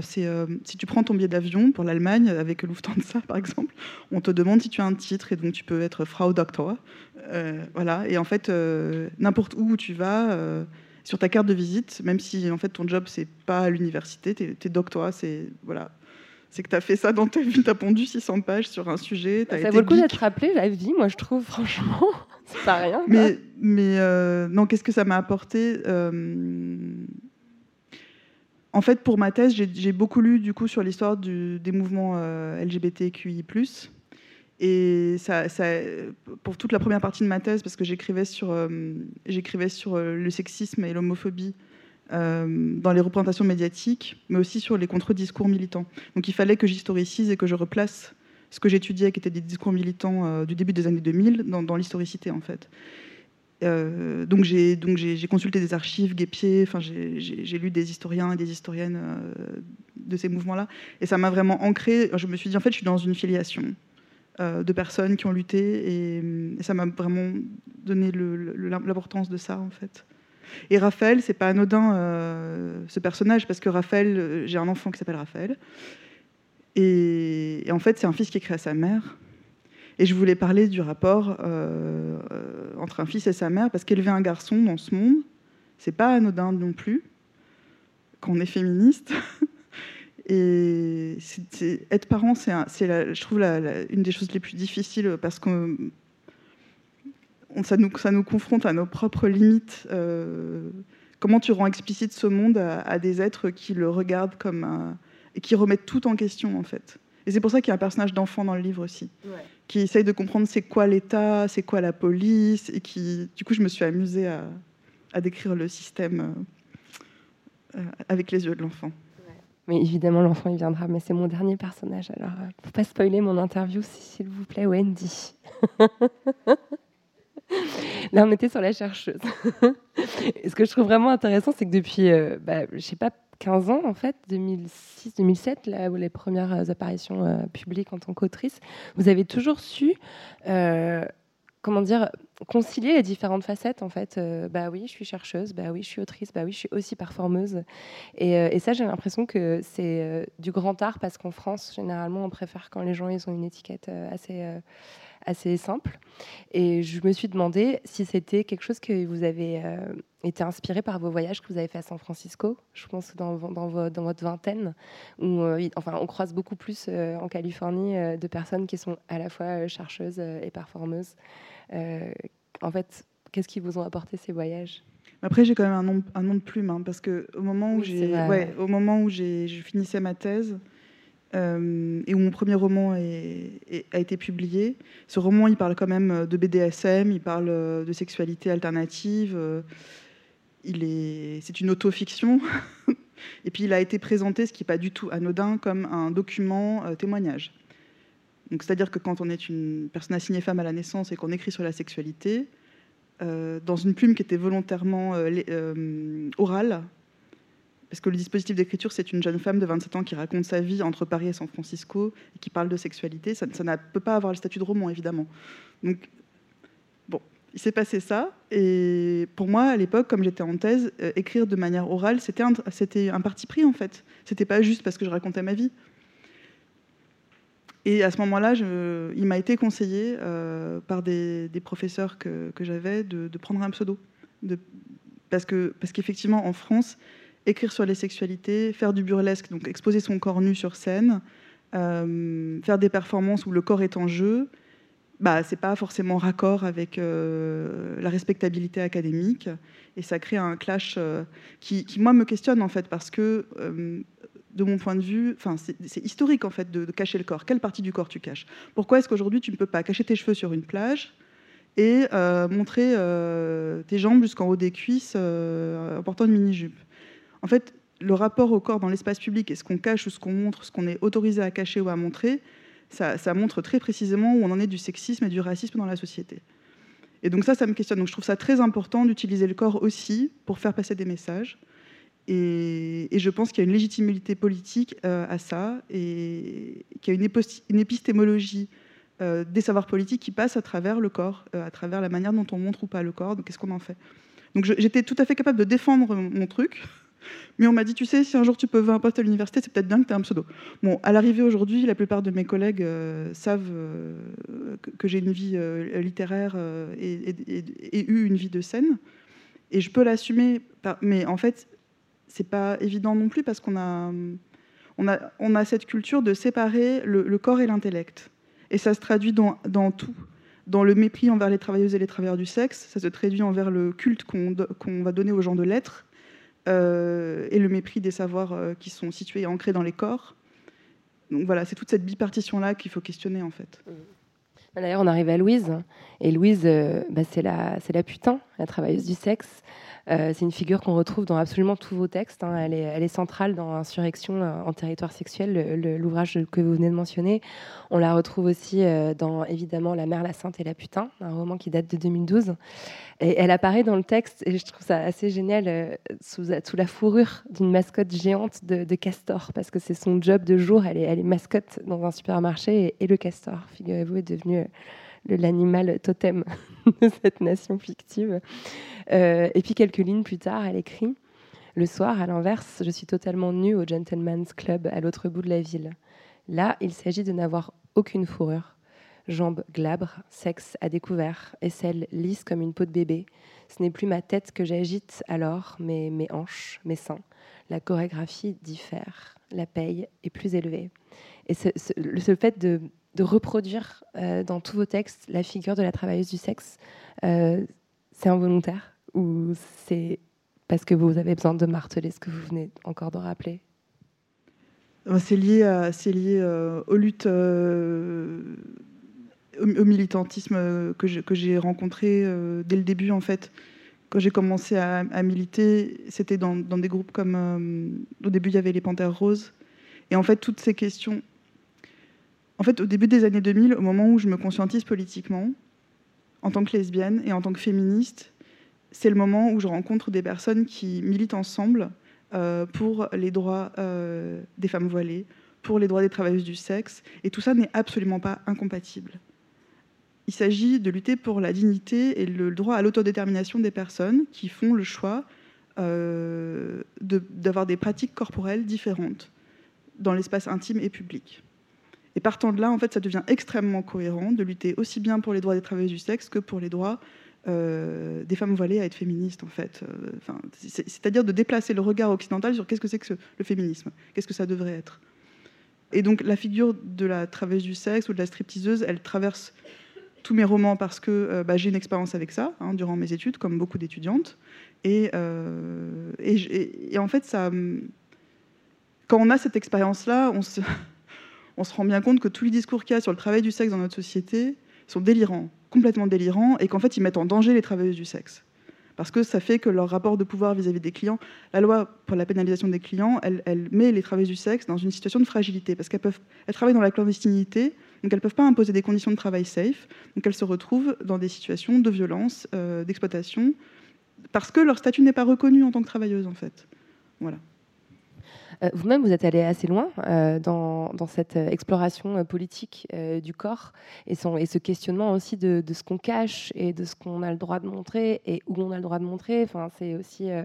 C'est, euh, si tu prends ton billet d'avion pour l'Allemagne avec Lufthansa, par exemple, on te demande si tu as un titre et donc tu peux être Frau Doktor. Euh, voilà. Et en fait, euh, n'importe où tu vas, sur ta carte de visite, même si en fait ton job c'est pas à l'université, tu es, doctorat, c'est voilà, c'est que tu as fait ça dans ta vie, tu as pondu 600 pages sur un sujet. As ça vaut le coup d'être rappelé, la vie, moi je trouve, franchement. C'est pas rien. Mais, euh, non, qu'est-ce que ça m'a apporté euh, En fait, pour ma thèse, j'ai beaucoup lu du coup sur l'histoire des mouvements euh, LGBTQI+. Et ça, ça, pour toute la première partie de ma thèse, parce que j'écrivais sur, j'écrivais sur le sexisme et l'homophobie dans les représentations médiatiques, mais aussi sur les contre-discours militants. Donc il fallait que j'historicise et que je replace ce que j'étudiais, qui étaient des discours militants euh, du début des années 2000, dans, l'historicité en fait. Euh, donc j'ai donc j'ai consulté des archives, Guépier, enfin j'ai lu des historiens et des historiennes euh, de ces mouvements-là, et ça m'a vraiment ancré. Je me suis dit en fait je suis dans une filiation de personnes qui ont lutté, et, ça m'a vraiment donné l'importance de ça en fait. Et Raphaël, c'est pas anodin ce personnage parce que Raphaël, j'ai un enfant qui s'appelle Raphaël, et, en fait, c'est un fils qui écrit à sa mère. Et je voulais parler du rapport euh, entre un fils et sa mère, parce qu'élever un garçon dans ce monde, c'est pas anodin non plus, quand on est féministe. et être parent, c'est, je trouve, une des choses les plus difficiles, parce que ça, nous, ça nous confronte à nos propres limites. Euh, comment tu rends explicite ce monde à, des êtres qui le regardent comme un et qui remettent tout en question en fait. Et c'est pour ça qu'il y a un personnage d'enfant dans le livre aussi, qui essaye de comprendre c'est quoi l'État, c'est quoi la police, et qui, du coup, je me suis amusée à, à décrire le système euh, euh, avec les yeux de l'enfant. Mais évidemment, l'enfant, il viendra, mais c'est mon dernier personnage. Alors, ne euh, faut pas spoiler mon interview, s'il vous plaît, Wendy. Là, on était sur la chercheuse. Et ce que je trouve vraiment intéressant, c'est que depuis, bah, je sais pas, 15 ans, en fait, 2006-2007, là où les premières euh, apparitions euh, publiques en tant qu'autrice, vous avez toujours su, euh, comment dire, concilier les différentes facettes, en fait. bah oui, je suis chercheuse, bah oui, je suis autrice, bah oui, je suis aussi performeuse. Et, et ça, j'ai l'impression que c'est du grand art, parce qu'en France, généralement, on préfère quand les gens, ils ont une étiquette assez assez simple. Et je me suis demandé si c'était quelque chose que vous avez euh, été inspiré par vos voyages que vous avez fait à San Francisco, je pense dans, dans, dans votre vingtaine, où euh, enfin, on croise beaucoup plus euh, en Californie de personnes qui sont à la fois chercheuses et performeuses. en fait, qu'est-ce qui vous ont apporté ces voyages? Après, j'ai quand même un nom, un nom de plume, hein, parce que au moment où j'ai, ouais, au moment où j'ai, je finissais ma thèse, euh, et où mon premier roman a été publié. Ce roman, il parle quand même de BDSM, il parle euh, de sexualité alternative. Euh, c'est une autofiction. et puis il a été présenté, ce qui n'est pas du tout anodin, comme un document témoignage. Donc, c'est-à-dire que quand on est une personne assignée femme à la naissance et qu'on écrit sur la sexualité, dans une plume qui était volontairement orale, parce que le dispositif d'écriture, c'est une jeune femme de 27 ans qui raconte sa vie entre Paris et San Francisco et qui parle de sexualité. Ça, ne peut pas avoir le statut de roman, évidemment. Donc, bon, il s'est passé ça. Et pour moi, à l'époque, comme j'étais en thèse, euh, écrire de manière orale, c'était un, parti pris, en fait. C'était pas juste parce que je racontais ma vie. Et à ce moment-là, il m'a été conseillé par des, professeurs que, j'avais de, prendre un pseudo. Parce qu'effectivement, parce en France, écrire sur les sexualités, faire du burlesque, donc exposer son corps nu sur scène, faire des performances où le corps est en jeu, bah, c'est pas forcément raccord avec la respectabilité académique. Et ça crée un clash qui, qui, moi me questionne en fait parce que de mon point de vue, c'est historique en fait de, cacher le corps. Quelle partie du corps tu caches? Pourquoi est-ce qu'aujourd'hui tu ne peux pas cacher tes cheveux sur une plage et euh, montrer euh, tes jambes jusqu'en haut des cuisses euh, en portant une mini-jupe? En fait, le rapport au corps dans l'espace public et ce qu'on cache ou ce qu'on montre, ce qu'on est autorisé à cacher ou à montrer, ça, montre très précisément où on en est du sexisme et du racisme dans la société. Et donc ça, ça me questionne. Donc je trouve ça très important d'utiliser le corps aussi pour faire passer des messages. Et, je pense qu'il y a une légitimité politique euh, à ça et qu'il y a une, épistémologie euh, des savoirs politiques qui passe à travers le corps, euh, à travers la manière dont on montre ou pas le corps, donc qu'est-ce qu'on en fait. Donc j'étais tout à fait capable de défendre mon truc, mais on m'a dit, tu sais, si un jour tu peux avoir un poste à l'université, c'est peut-être bien que tu aies un pseudo. Bon, à l'arrivée aujourd'hui, la plupart de mes collègues savent que, j'ai une vie littéraire et, et, eu une vie de scène. Et je peux l'assumer, mais en fait, c'est pas évident non plus parce qu'on a, on a, on a cette culture de séparer le, corps et l'intellect. Et ça se traduit dans, dans, tout. Dans le mépris envers les travailleuses et les travailleurs du sexe, ça se traduit envers le culte qu'on va donner aux gens de l'être, euh, et le mépris des savoirs euh, qui sont situés et ancrés dans les corps. Donc voilà, c'est toute cette bipartition-là qu'il faut questionner en fait. D'ailleurs, on arrive à Louise, et Louise, euh, bah, c'est la, la putain, la travailleuse du sexe. Euh, c'est une figure qu'on retrouve dans absolument tous vos textes. Hein. Elle, est, centrale dans Insurrection euh, en territoire sexuel, l'ouvrage que vous venez de mentionner. On la retrouve aussi euh, dans, évidemment, La mère, la sainte et la putain, un roman qui date de 2012. Et elle apparaît dans le texte, et je trouve ça assez génial, sous, la fourrure d'une mascotte géante de, castor, parce que c'est son job de jour. Elle est, mascotte dans un supermarché, et, et le castor, figurez-vous, est devenu l'animal totem de cette nation fictive. Euh, et puis quelques lignes plus tard, elle écrit Le soir, à l'inverse, je suis totalement nue au Gentleman's Club à l'autre bout de la ville. Là, il s'agit de n'avoir aucune fourrure. Jambes glabres, sexe à découvert, aisselle lisse comme une peau de bébé. Ce n'est plus ma tête que j'agite alors, mais mes hanches, mes seins. La chorégraphie diffère. La paye est plus élevée. Et ce, ce fait de de reproduire euh, dans tous vos textes la figure de la travailleuse du sexe, euh, c'est involontaire ou c'est parce que vous avez besoin de marteler ce que vous venez encore de rappeler? Euh, C'est lié, à, lié aux luttes, au, militantisme que j'ai rencontré dès le début en fait. Quand j'ai commencé à, militer, c'était dans, dans, des groupes comme au début il y avait les Panthères Roses, et en fait toutes ces questions en fait, au début des années 2000, au moment où je me conscientise politiquement, en tant que lesbienne et en tant que féministe, c'est le moment où je rencontre des personnes qui militent ensemble euh, pour les droits euh, des femmes voilées, pour les droits des travailleuses du sexe, et tout ça n'est absolument pas incompatible. Il s'agit de lutter pour la dignité et le droit à l'autodétermination des personnes qui font le choix euh, d'avoir des pratiques corporelles différentes dans l'espace intime et public. Et partant de là, en fait, ça devient extrêmement cohérent de lutter aussi bien pour les droits des travailleuses du sexe que pour les droits euh, des femmes voilées à être féministes, en fait. Euh, c'est-à-dire de déplacer le regard occidental sur qu'est-ce que c'est que le féminisme, qu'est-ce que ça devrait être? Et donc la figure de la travailleuse du sexe ou de la stripteaseuse, elle traverse tous mes romans parce que euh, bah, j'ai une expérience avec ça hein, durant mes études, comme beaucoup d'étudiantes. Et, en fait, quand on a cette expérience-là, on se on se rend bien compte que tous les discours qu'il y a sur le travail du sexe dans notre société sont délirants, complètement délirants, et qu'en fait, ils mettent en danger les travailleuses du sexe. Parce que ça fait que leur rapport de pouvoir vis-à-vis des clients, la loi pour la pénalisation des clients, elle, met les travailleuses du sexe dans une situation de fragilité, parce qu'elles travaillent dans la clandestinité, donc elles ne peuvent pas imposer des conditions de travail safe, donc elles se retrouvent dans des situations de violence, euh, d'exploitation, parce que leur statut n'est pas reconnu en tant que travailleuse, en fait. Voilà. Euh, vous-même, vous êtes allé assez loin euh, dans, cette exploration politique du corps et, ce questionnement aussi de, ce qu'on cache et de ce qu'on a le droit de montrer et où on a le droit de montrer. Enfin, c'est aussi euh,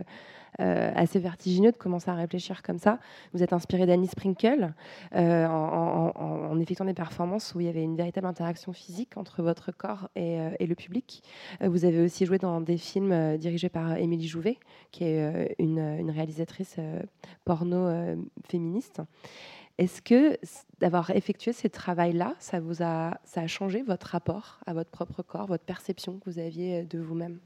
assez vertigineux de commencer à réfléchir comme ça. Vous êtes inspiré d'Annie Sprinkle euh, en, effectuant des performances où il y avait une véritable interaction physique entre votre corps et, euh, le public. vous avez aussi joué dans des films dirigés par Émilie Jouvet, qui est une, réalisatrice porno féministe. Est-ce que d'avoir effectué ce travail-là, ça vous ça a changé votre rapport à votre propre corps, votre perception que vous aviez de vous-même?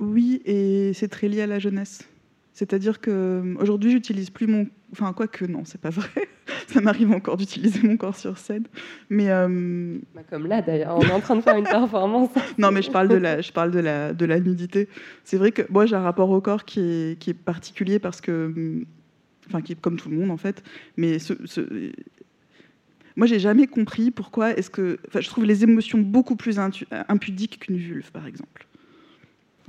Oui, et c'est très lié à la jeunesse. C'est-à-dire que aujourd'hui, j'utilise plus mon. Enfin, quoi que non, c'est pas vrai. Ça m'arrive encore d'utiliser mon corps sur scène. Mais. Euh, bah, comme là, d'ailleurs, on est en train de faire une performance. non, mais je parle de la, je parle de la, de la nudité. C'est vrai que moi, j'ai un rapport au corps qui est, qui est particulier parce que. Enfin, qui est comme tout le monde, en fait. Mais ce, ce moi, j'ai jamais compris pourquoi est-ce que. Enfin, je trouve les émotions beaucoup plus impudiques qu'une vulve, par exemple.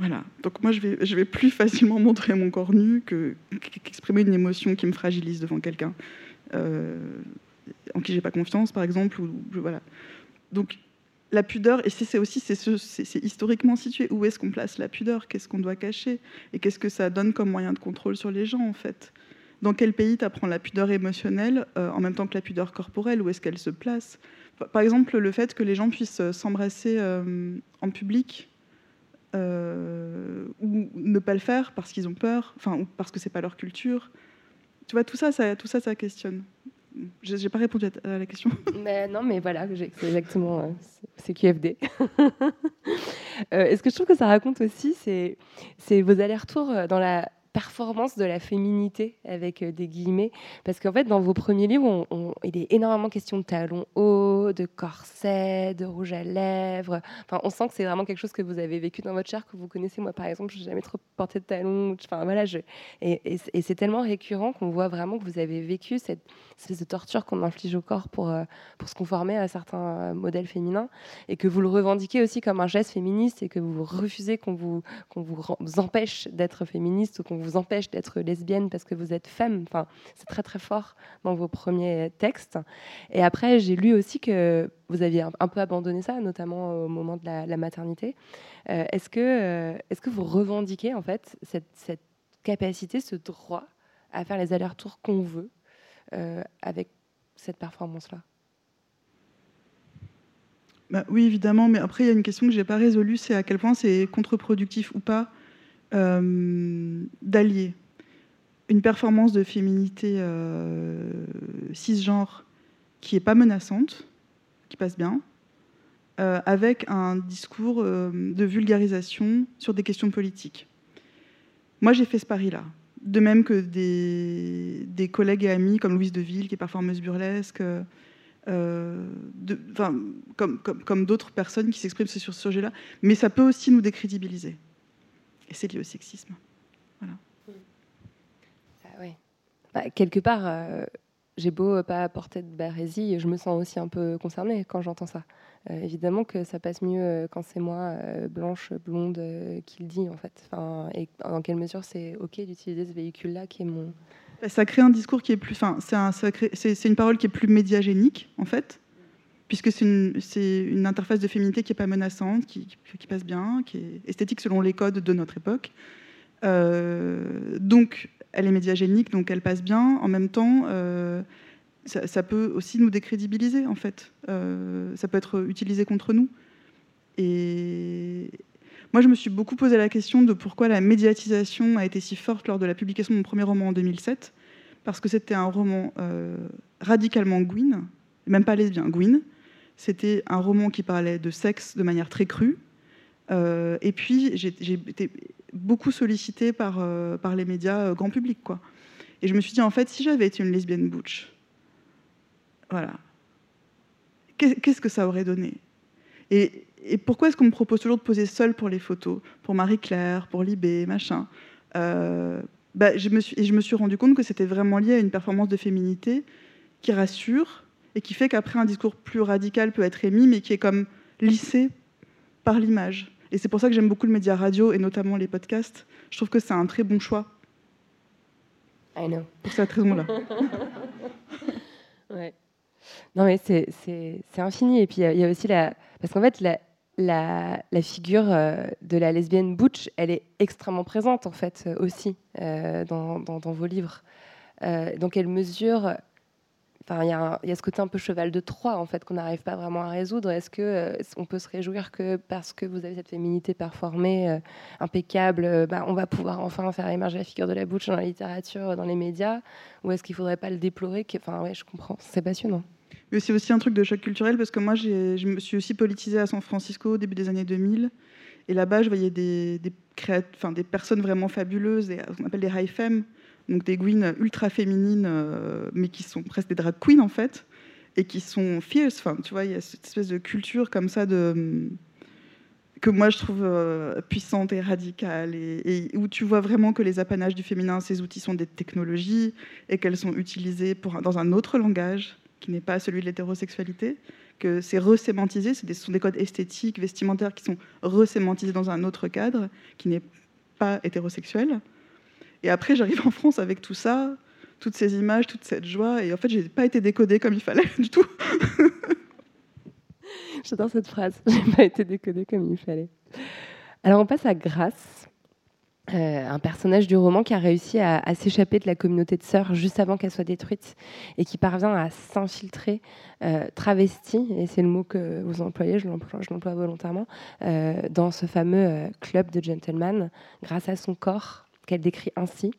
Voilà. Donc moi, je vais, plus facilement montrer mon corps nu qu'exprimer une émotion qui me fragilise devant quelqu'un euh, en qui j'ai pas confiance, par exemple. Ou, voilà. Donc la pudeur, et c'est aussi c'est historiquement situé. Où est-ce qu'on place la pudeur? Qu'est-ce qu'on doit cacher? Et qu'est-ce que ça donne comme moyen de contrôle sur les gens, en fait? Dans quel pays tu apprends la pudeur émotionnelle euh, en même temps que la pudeur corporelle? Où est-ce qu'elle se place? Par exemple, le fait que les gens puissent s'embrasser euh, en public euh, ou ne pas le faire parce qu'ils ont peur, enfin, ou parce que c'est pas leur culture. Tu vois, tout ça, ça tout ça, ça questionne. J'ai pas répondu à la question. Mais non, mais voilà, c'est exactement, euh, c'est QFD. Euh, et ce que je trouve que ça raconte aussi, c'est vos allers-retours dans la performance de la féminité avec euh, des guillemets. Parce qu'en fait dans vos premiers livres il est énormément question de talons hauts de corsets de rouge à lèvres. Enfin on sent que c'est vraiment quelque chose que vous avez vécu dans votre chair que vous connaissez. Moi par exemple je n'ai jamais trop porté de talons. Enfin voilà je et, c'est tellement récurrent qu'on voit vraiment que vous avez vécu cette espèce de torture qu'on inflige au corps pour euh, pour se conformer à certains euh, modèles féminins. Et que vous le revendiquez aussi comme un geste féministe et que vous refusez qu'on vous qu'on vous empêche d'être féministe ou qu'on vous empêche d'être lesbienne parce que vous êtes femme. Enfin, c'est très très fort dans vos premiers textes. Et après, j'ai lu aussi que vous aviez un, peu abandonné ça, notamment au moment de la, maternité. Euh, est-ce que, euh, est-ce que vous revendiquez en fait cette, capacité, ce droit à faire les allers-retours qu'on veut euh, avec cette performance-là? Bah, oui, évidemment, mais après, il y a une question que je n'ai pas résolue, c'est à quel point c'est contre-productif ou pas d'allier une performance de féminité euh, cisgenre qui n'est pas menaçante, qui passe bien, euh, avec un discours de vulgarisation sur des questions politiques. Moi, j'ai fait ce pari-là. De même que des, collègues et amis comme Louise Deville, qui est performeuse burlesque, comme, comme d'autres personnes qui s'expriment sur ce sujet-là. Mais ça peut aussi nous décrédibiliser. Et c'est lié au sexisme. Voilà. Ah bah, quelque part, euh, j'ai beau pas apporter de barésie, je me sens aussi un peu concernée quand j'entends ça. Euh, évidemment que ça passe mieux euh, quand c'est moi, blanche, blonde, qui le dit en fait. Enfin, et dans quelle mesure c'est ok d'utiliser ce véhicule-là qui est mon. Ça crée un discours qui est plus. Enfin, c'est une parole qui est plus médiagénique en fait puisque c'est une, interface de féminité qui n'est pas menaçante, qui, passe bien, qui est esthétique selon les codes de notre époque. Euh, donc, elle est médiagénique, donc elle passe bien. En même temps, euh, ça, peut aussi nous décrédibiliser, en fait. Euh, ça peut être utilisé contre nous. Et moi, je me suis beaucoup posé la question de pourquoi la médiatisation a été si forte lors de la publication de mon premier roman en 2007, parce que c'était un roman radicalement Gwyn, même pas lesbien, Gwyn, c'était un roman qui parlait de sexe de manière très crue. Euh, et puis, j'ai été beaucoup sollicitée par, euh, par les médias euh, grand public. Quoi. Et je me suis dit, en fait, si j'avais été une lesbienne butch, voilà, qu'est-ce que ça aurait donné? Et, pourquoi est-ce qu'on me propose toujours de poser seule pour les photos? Pour Marie-Claire, pour Libé, machin bah, je me suis, Et je me suis rendu compte que c'était vraiment lié à une performance de féminité qui rassure, et qui fait qu'après un discours plus radical peut être émis, mais qui est comme lissé par l'image. Et c'est pour ça que j'aime beaucoup le média radio et notamment les podcasts. Je trouve que c'est un très bon choix I know. Pour cette raison-là. ouais. Non, mais c'est infini. Et puis, il y, a aussi la. Parce qu'en fait, la, la, la figure euh, de la lesbienne butch, elle est extrêmement présente, en fait, aussi, euh, dans, dans, dans, vos livres. Euh, donc, elle mesure il y, a ce côté un peu cheval de Troie en fait qu'on n'arrive pas vraiment à résoudre. Est-ce que euh, on peut se réjouir que parce que vous avez cette féminité performée euh, impeccable, euh, bah, on va pouvoir enfin faire émerger la figure de la bouche dans la littérature, dans les médias, ou est-ce qu'il faudrait pas le déplorer Enfin ouais, je comprends, c'est passionnant. C'est aussi un truc de choc culturel parce que moi je me suis aussi politisée à San Francisco au début des années 2000. Et là-bas, je voyais des, des, des personnes vraiment fabuleuses, et, on appelle des high femmes, donc des queens ultra féminines, euh, mais qui sont presque des drag queens en fait, et qui sont fierce. Enfin, tu vois, il y a cette espèce de culture comme ça de que moi je trouve euh, puissante et radicale, et, où tu vois vraiment que les apanages du féminin, ces outils sont des technologies et qu'elles sont utilisées pour, dans un autre langage qui n'est pas celui de l'hétérosexualité, que c'est resémantisé, ce sont des codes esthétiques, vestimentaires qui sont resémantisés dans un autre cadre qui n'est pas hétérosexuel. Et après, j'arrive en France avec tout ça, toutes ces images, toute cette joie, et en fait, j'ai pas été décodée comme il fallait du tout. J'adore cette phrase. J'ai pas été décodée comme il fallait. Alors, on passe à Grace. Euh, un personnage du roman qui a réussi à, s'échapper de la communauté de sœurs juste avant qu'elle soit détruite et qui parvient à s'infiltrer euh, travesti, et c'est le mot que vous employez, je l'emploie volontairement, euh, dans ce fameux club de gentlemen grâce à son corps qu'elle décrit ainsi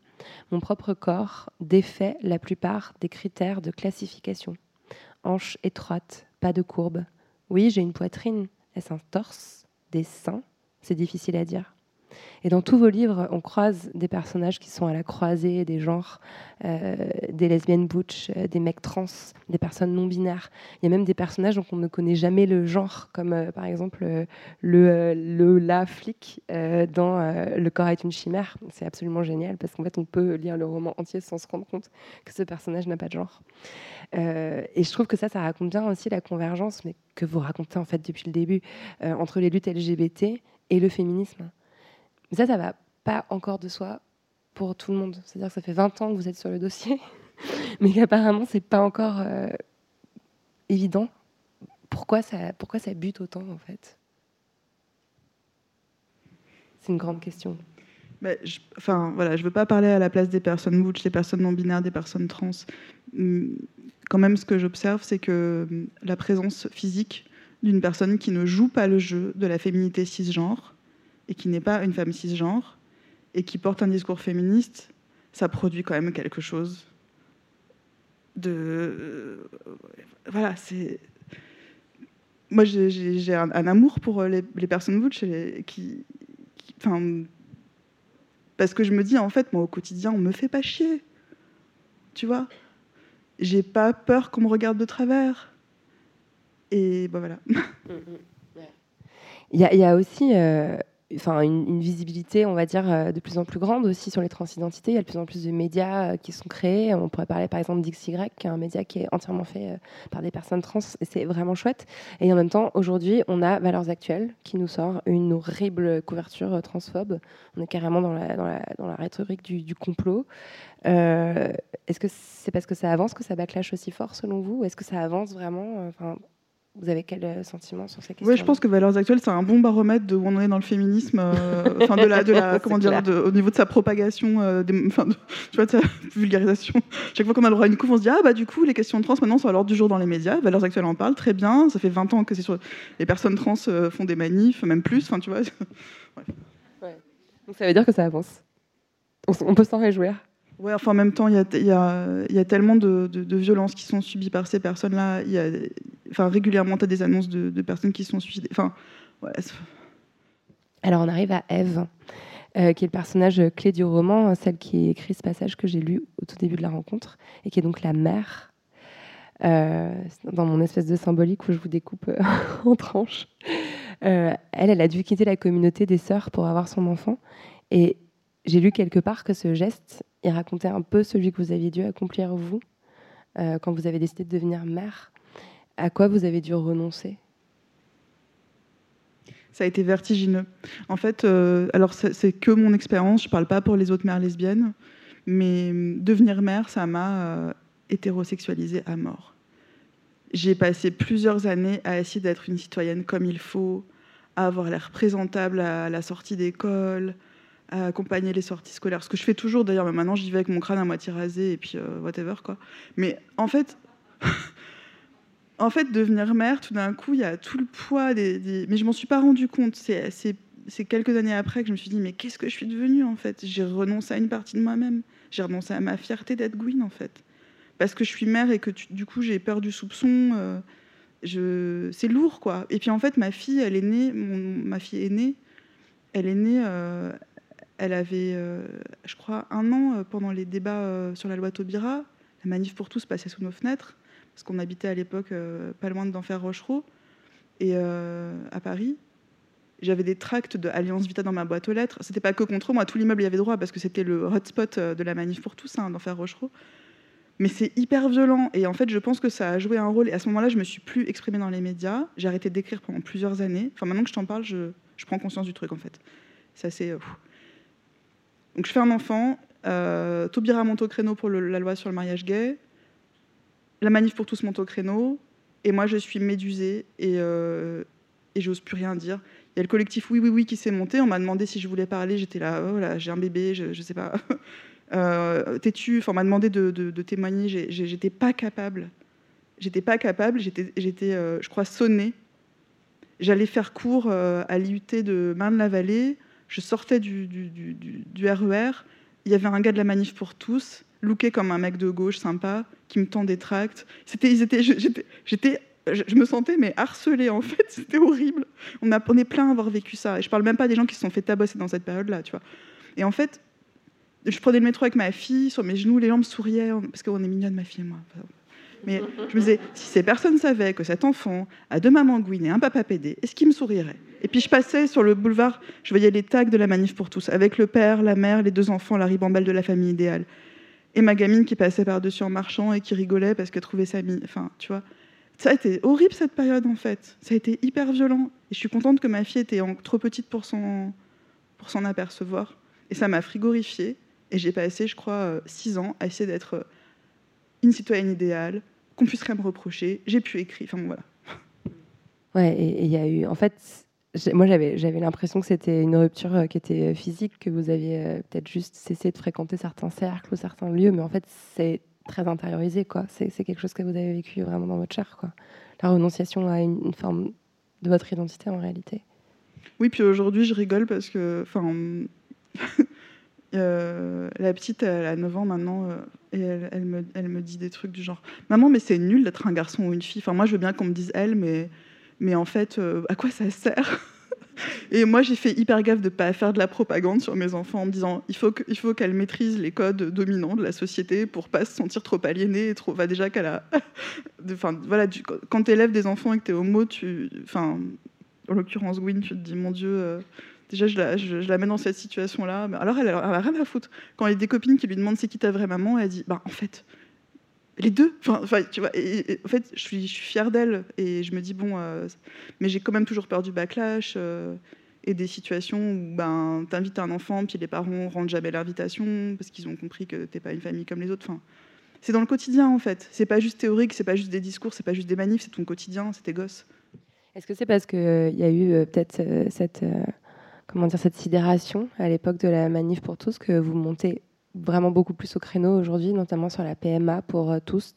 Mon propre corps défait la plupart des critères de classification. Hanches étroites, pas de courbe. Oui, j'ai une poitrine. Est-ce un torse? Des seins? C'est difficile à dire. Et dans tous vos livres, on croise des personnages qui sont à la croisée des genres, euh, des lesbiennes butch, euh, des mecs trans, des personnes non binaires. Il y a même des personnages dont on ne connaît jamais le genre, comme euh, par exemple le, le la flic dans Le corps est une chimère. C'est absolument génial parce qu'en fait, on peut lire le roman entier sans se rendre compte que ce personnage n'a pas de genre. et je trouve que ça, ça raconte bien aussi la convergence, mais que vous racontez en fait depuis le début, entre les luttes LGBT et le féminisme. Mais ça, ça va pas encore de soi pour tout le monde. C'est-à-dire que ça fait 20 ans que vous êtes sur le dossier, mais qu'apparemment, c'est pas encore euh, évident. Pourquoi ça, pourquoi ça bute autant, en fait? C'est une grande question. Je, enfin, voilà, je veux pas parler à la place des personnes butch, des personnes non binaires, des personnes trans. Hum, quand même, ce que j'observe, c'est que hum, la présence physique d'une personne qui ne joue pas le jeu de la féminité cisgenre, et qui n'est pas une femme cisgenre et qui porte un discours féministe, ça produit quand même quelque chose de. Euh, voilà, c'est. Moi, j'ai un, amour pour les, personnes butch qui, enfin, parce que je me dis, en fait, moi, au quotidien, on me fait pas chier. Tu vois J'ai pas peur qu'on me regarde de travers. Et ben voilà. Mm, mm, il y, y, a aussi. Euh, enfin, une, visibilité, on va dire, euh, de plus en plus grande aussi sur les transidentités. Il y a de plus en plus de médias euh, qui sont créés. On pourrait parler par exemple d'XY, un média qui est entièrement fait euh, par des personnes trans, c'est vraiment chouette. Et en même temps, aujourd'hui, on a Valeurs Actuelles qui nous sort une horrible couverture transphobe. On est carrément dans la, dans la, dans la rhétorique du, complot. est-ce que c'est parce que ça avance que ça backlash aussi fort selon vous? Ou est-ce que ça avance vraiment? Vous avez quel euh, sentiment sur ces questions Oui, je pense que Valeurs Actuelles, c'est un bon baromètre de où on est dans le féminisme, euh, enfin de la, de la comment dire, de, au niveau de sa propagation, euh, des, de, tu vois, de sa vulgarisation. Chaque fois qu'on a le droit à une coupe, on se dit ah bah du coup les questions de trans maintenant sont à l'ordre du jour dans les médias. Valeurs Actuelles en parle très bien. Ça fait 20 ans que c'est sur les personnes trans font des manifs, même plus. Enfin, tu vois. ouais. Ouais. Donc ça veut dire que ça avance. on peut s'en réjouir. Ouais, enfin, en même temps, il y a, tellement de, violences qui sont subies par ces personnes-là. Enfin, régulièrement, tu as des annonces de, personnes qui sont suicidées. Enfin, Alors, on arrive à Eve, euh, qui est le personnage clé du roman, celle qui écrit ce passage que j'ai lu au tout début de la rencontre, et qui est donc la mère. Euh, dans mon espèce de symbolique où je vous découpe euh, en tranches. elle, elle a dû quitter la communauté des sœurs pour avoir son enfant. Et j'ai lu quelque part que ce geste, il racontait un peu celui que vous aviez dû accomplir vous euh, quand vous avez décidé de devenir mère. À quoi vous avez dû renoncer? Ça a été vertigineux. En fait, euh, alors c'est que mon expérience, je ne parle pas pour les autres mères lesbiennes, Mais devenir mère, ça m'a euh, hétérosexualisée à mort. J'ai passé plusieurs années à essayer d'être une citoyenne comme il faut, à avoir l'air présentable à la sortie d'école, à accompagner les sorties scolaires. Ce que je fais toujours d'ailleurs, mais maintenant j'y vais avec mon crâne à moitié rasé et puis euh, whatever quoi. Mais en fait, en fait, devenir mère, tout d'un coup, il y a tout le poids des. Mais je m'en suis pas rendu compte. C'est quelques années après que je me suis dit, mais qu'est-ce que je suis devenue en fait? J'ai renoncé à une partie de moi-même. J'ai renoncé à ma fierté d'être Gwyn en fait. Parce que je suis mère et que du coup j'ai peur du soupçon. Euh, je... C'est lourd quoi. Et puis en fait, ma fille, elle est née, ma fille est née, elle est née, euh, elle avait, euh, je crois, un an pendant les débats sur la loi Taubira. La manif pour tous passait sous nos fenêtres parce qu'on habitait à l'époque euh, pas loin d'Enfer Rochereau, et euh, à Paris. J'avais des tracts de Alliance Vita dans ma boîte aux lettres. C'était pas que contre moi, tout l'immeuble y avait droit parce que c'était le hotspot euh, de la manif pour tous, hein, d'Enfer Rochereau. Mais c'est hyper violent et en fait, je pense que ça a joué un rôle. Et à ce moment-là, je me suis plus exprimée dans les médias. J'ai arrêté d'écrire pendant plusieurs années. Enfin, maintenant que je t'en parle, je, prends conscience du truc en fait. C'est assez. Donc, je fais un enfant. Euh, Taubira monte au créneau pour la loi sur le mariage gay la manif pour tous monte au créneau, et moi je suis médusée et, euh, et j'ose plus rien dire. Il y a le collectif Oui Oui Oui qui s'est monté, on m'a demandé si je voulais parler, j'étais là, oh j'ai un bébé, je, je sais pas. euh, T'es-tu Enfin, on m'a demandé de, de, témoigner, j'étais pas capable. J'étais pas capable, j'étais, euh, je crois, sonnée. J'allais faire cours euh, à l'IUT de Marne-la-Vallée, je sortais du, du, RER, e il y avait un gars de la manif pour tous, looké comme un mec de gauche sympa, qui me tend des tracts. C'était, j'étais, je me sentais mais harcelée en fait, c'était horrible. On, a, on est plein à avoir vécu ça. Et je parle même pas des gens qui se sont fait tabasser dans cette période-là, tu vois. Et en fait, je prenais le métro avec ma fille, sur mes genoux, les gens me souriaient, parce qu'on est mignonne, ma fille et moi. Mais je me disais, si ces personnes savaient que cet enfant a deux mamans gouines et un papa pédé, est-ce qu'il me sourirait Et puis je passais sur le boulevard, je voyais les tags de la manif pour tous, avec le père, la mère, les deux enfants, la ribambelle de la famille idéale et ma gamine qui passait par-dessus en marchant et qui rigolait parce qu'elle trouvait sa mine. Enfin, tu vois. Ça a été horrible cette période en fait. Ça a été hyper violent. Et je suis contente que ma fille était trop petite pour s'en, pour s'en apercevoir. Et ça m'a frigorifiée. Et j'ai passé, je crois, euh, six ans à essayer d'être euh, une citoyenne idéale, qu'on puisse rien me reprocher. J'ai pu écrire. Enfin, voilà. Ouais, et il y a eu. En fait, moi, j'avais, j'avais l'impression que c'était une rupture euh, qui était euh, physique, que vous aviez euh, peut-être juste cessé de fréquenter certains cercles ou certains lieux, mais en fait, c'est très intériorisé, quoi. C'est, quelque chose que vous avez vécu vraiment dans votre chair, quoi. La renonciation à une, forme de votre identité, en réalité. Oui, puis aujourd'hui, je rigole parce que, enfin, la petite, elle a 9 ans maintenant, et elle, me, dit des trucs du genre Maman, mais c'est nul d'être un garçon ou une fille. Enfin, moi, je veux bien qu'on me dise elle, mais en fait, euh, à quoi ça sert? Et moi, j'ai fait hyper gaffe de ne pas faire de la propagande sur mes enfants en me disant il faut qu'elle maîtrise les codes dominants de la société pour pas se sentir trop aliénée et trop. déjà qu'elle a. enfin, voilà, quand tu élèves des enfants et que tu es homo, tu. En l'occurrence, Gwyn, tu te dis mon Dieu. Déjà, je la, je, mets dans cette situation-là. Alors, elle, elle, a rien à foutre. Quand il y a des copines qui lui demandent c'est qui ta vraie maman, elle dit bah, en fait, les deux. Enfin, tu vois, en fait, je suis, fière d'elle et je me dis bon, euh, mais j'ai quand même toujours peur du backlash euh, et des situations où ben t'invites un enfant puis les parents rendent jamais l'invitation parce qu'ils ont compris que t'es pas une famille comme les autres. Enfin, c'est dans le quotidien en fait. C'est pas juste théorique, c'est pas juste des discours, c'est pas juste des manifs, c'est ton quotidien, c'est tes gosses. Est-ce que c'est parce qu'il euh, y a eu peut-être cette comment dire cette sidération à l'époque de la manif pour tous que vous montez vraiment beaucoup plus au créneau aujourd'hui, notamment sur la PMA pour euh, tous,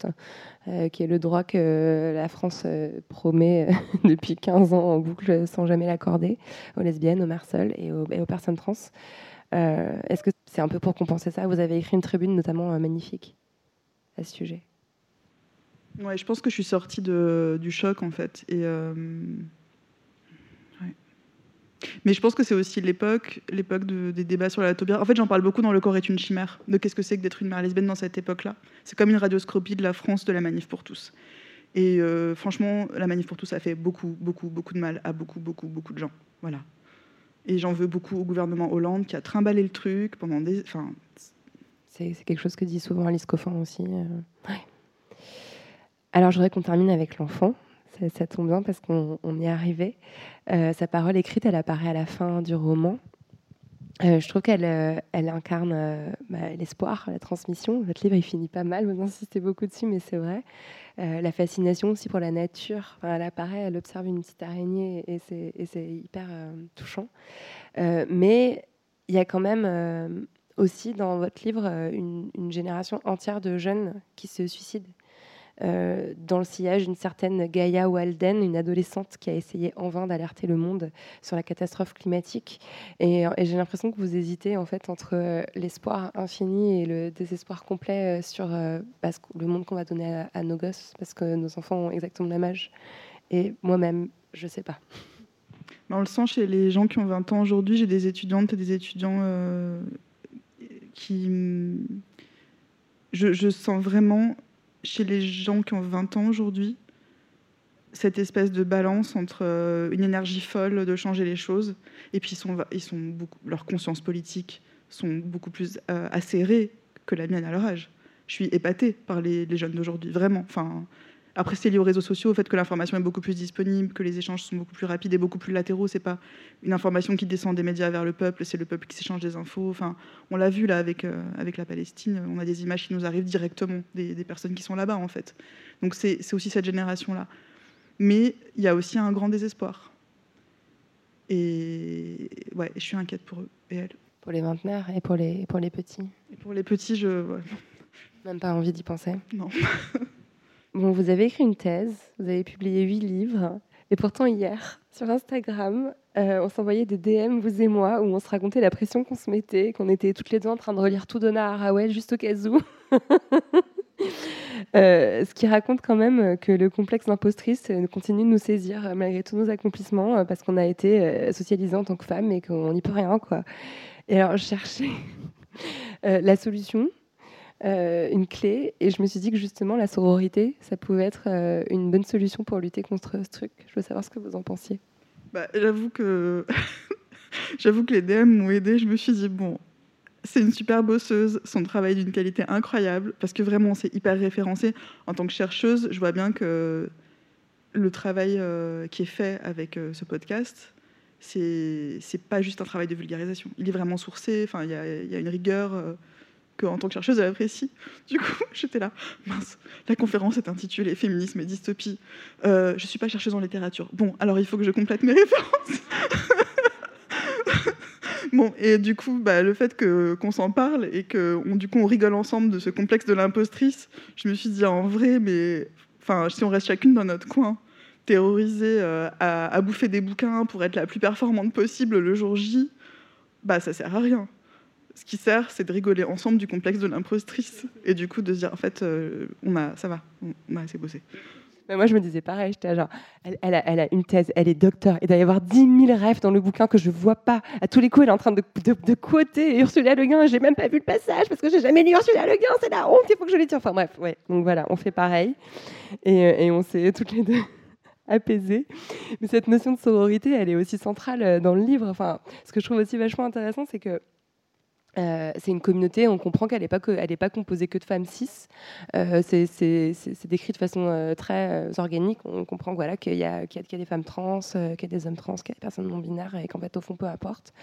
euh, qui est le droit que la France euh, promet depuis 15 ans en boucle sans jamais l'accorder aux lesbiennes, aux mères seules et aux, personnes trans. Est-ce que c'est un peu pour compenser ça? Vous avez écrit une tribune notamment magnifique à ce sujet. Ouais, je pense que je suis sortie du choc en fait. Et mais je pense que c'est aussi l'époque, l'époque des débats sur la taubira. En fait, j'en parle beaucoup dans Le corps est une chimère, de qu'est-ce que c'est que d'être une mère lesbienne dans cette époque-là. C'est comme une radioscopie de la France de la manif pour tous. Et euh, franchement, la manif pour tous a fait beaucoup, beaucoup, beaucoup de mal à beaucoup, beaucoup, beaucoup de gens. Voilà. Et j'en veux beaucoup au gouvernement Hollande qui a trimballé le truc pendant des. C'est, quelque chose que dit souvent Alice Coffin aussi. Euh. Alors, je voudrais qu'on termine avec l'enfant. Ça, tombe bien parce qu'on y est arrivé. Euh, sa parole écrite, elle apparaît à la fin du roman. Euh, je trouve qu'elle euh, incarne bah, l'espoir, la transmission. Votre livre, il finit pas mal, vous insistez beaucoup dessus, mais c'est vrai. la fascination aussi pour la nature. elle apparaît, elle observe une petite araignée et c'est hyper touchant. mais il y a quand même aussi dans votre livre une, génération entière de jeunes qui se suicident. Euh, dans le sillage d'une certaine Gaia Walden, une adolescente qui a essayé en vain d'alerter le monde sur la catastrophe climatique. Et, j'ai l'impression que vous hésitez en fait entre euh, l'espoir infini et le désespoir complet euh, sur le monde qu'on va donner à, nos gosses, parce que nos enfants ont exactement le même âge. Et moi-même, je ne sais pas. On le sent chez les gens qui ont 20 ans aujourd'hui. J'ai des étudiantes et des étudiants qui. Je, sens vraiment chez les gens qui ont 20 ans aujourd'hui, cette espèce de balance entre euh, une énergie folle de changer les choses, et puis ils sont, ils sont beaucoup, plus euh, acérées que la mienne à leur âge. Je suis épatée par les, jeunes d'aujourd'hui, vraiment. Après, c'est lié aux réseaux sociaux, au fait que l'information est beaucoup plus disponible, que les échanges sont beaucoup plus rapides et beaucoup plus latéraux. C'est pas une information qui descend des médias vers le peuple, c'est le peuple qui s'échange des infos. Enfin, on l'a vu là avec, euh, avec la Palestine, on a des images qui nous arrivent directement des, personnes qui sont là-bas, en fait. Donc c'est aussi cette génération-là. Mais il y a aussi un grand désespoir. Et ouais, je suis inquiète pour eux et elles. Pour les vingtenaires et pour les, pour les petits. Et pour les petits, je. Même pas envie d'y penser. Non. Bon, vous avez écrit une thèse, vous avez publié huit livres, et pourtant hier, sur Instagram, euh, on s'envoyait des DM, vous et moi, où on se racontait la pression qu'on se mettait, qu'on était toutes les deux en train de relire tout Donna Haraway juste au cas où. Euh, ce qui raconte quand même que le complexe d'impostrice euh, continue de nous saisir malgré tous nos accomplissements, parce qu'on a été socialisés en tant que femmes et qu'on n'y peut rien. Quoi. Et alors, je cherchais la solution euh, une clé. Et je me suis dit que justement, la sororité, ça pouvait être euh, une bonne solution pour lutter contre ce truc. Je veux savoir ce que vous en pensiez. Bah, j'avoue que j'avoue que les DM m'ont aidé. Je me suis dit bon, c'est une super bosseuse, son travail d'une qualité incroyable, parce que vraiment c'est hyper référencé. En tant que chercheuse, je vois bien que le travail euh, qui est fait avec ce podcast, c'est c'est pas juste un travail de vulgarisation. Il est vraiment sourcé. Il y, y, a une rigueur qu'en tant que chercheuse, elle apprécie. Du coup, j'étais là, mince, la conférence est intitulée Féminisme et dystopie. Euh, je ne suis pas chercheuse en littérature. Bon, alors il faut que je complète mes références. bon, et du coup, bah, le fait que, qu'on s'en parle et qu'on du coup, on rigole ensemble de ce complexe de l'impostrice, je me suis dit, en vrai, mais si on reste chacune dans notre coin, terrorisée euh, à, à bouffer des bouquins pour être la plus performante possible le jour J, bah ça sert à rien ce qui sert, c'est de rigoler ensemble du complexe de l'impostrice et du coup de se dire en fait, euh, on a, ça va, on, a assez bossé. Mais moi, je me disais pareil, j'étais genre, elle, a, une thèse, elle est docteur, il y avoir 10 000 rêves dans le bouquin que je vois pas. À tous les coups, elle est en train de, de, quoter Ursula Le Guin, j'ai même pas vu le passage parce que j'ai jamais lu Ursula Le Guin, c'est la honte, il faut que je tire. Enfin bref, ouais. Donc voilà, on fait pareil et, euh, et on s'est toutes les deux apaisées. Mais cette notion de sororité, elle est aussi centrale euh, dans le livre. Enfin, ce que je trouve aussi vachement intéressant, c'est que euh, c'est une communauté, on comprend qu'elle n'est pas, composée que de femmes cis. Euh, c'est décrit de façon euh, très organique. On comprend qu'il y, y, a des femmes trans, qu'il y a des hommes trans, qu'il y a des personnes non binaires et qu'en fait, au fond, peu importe.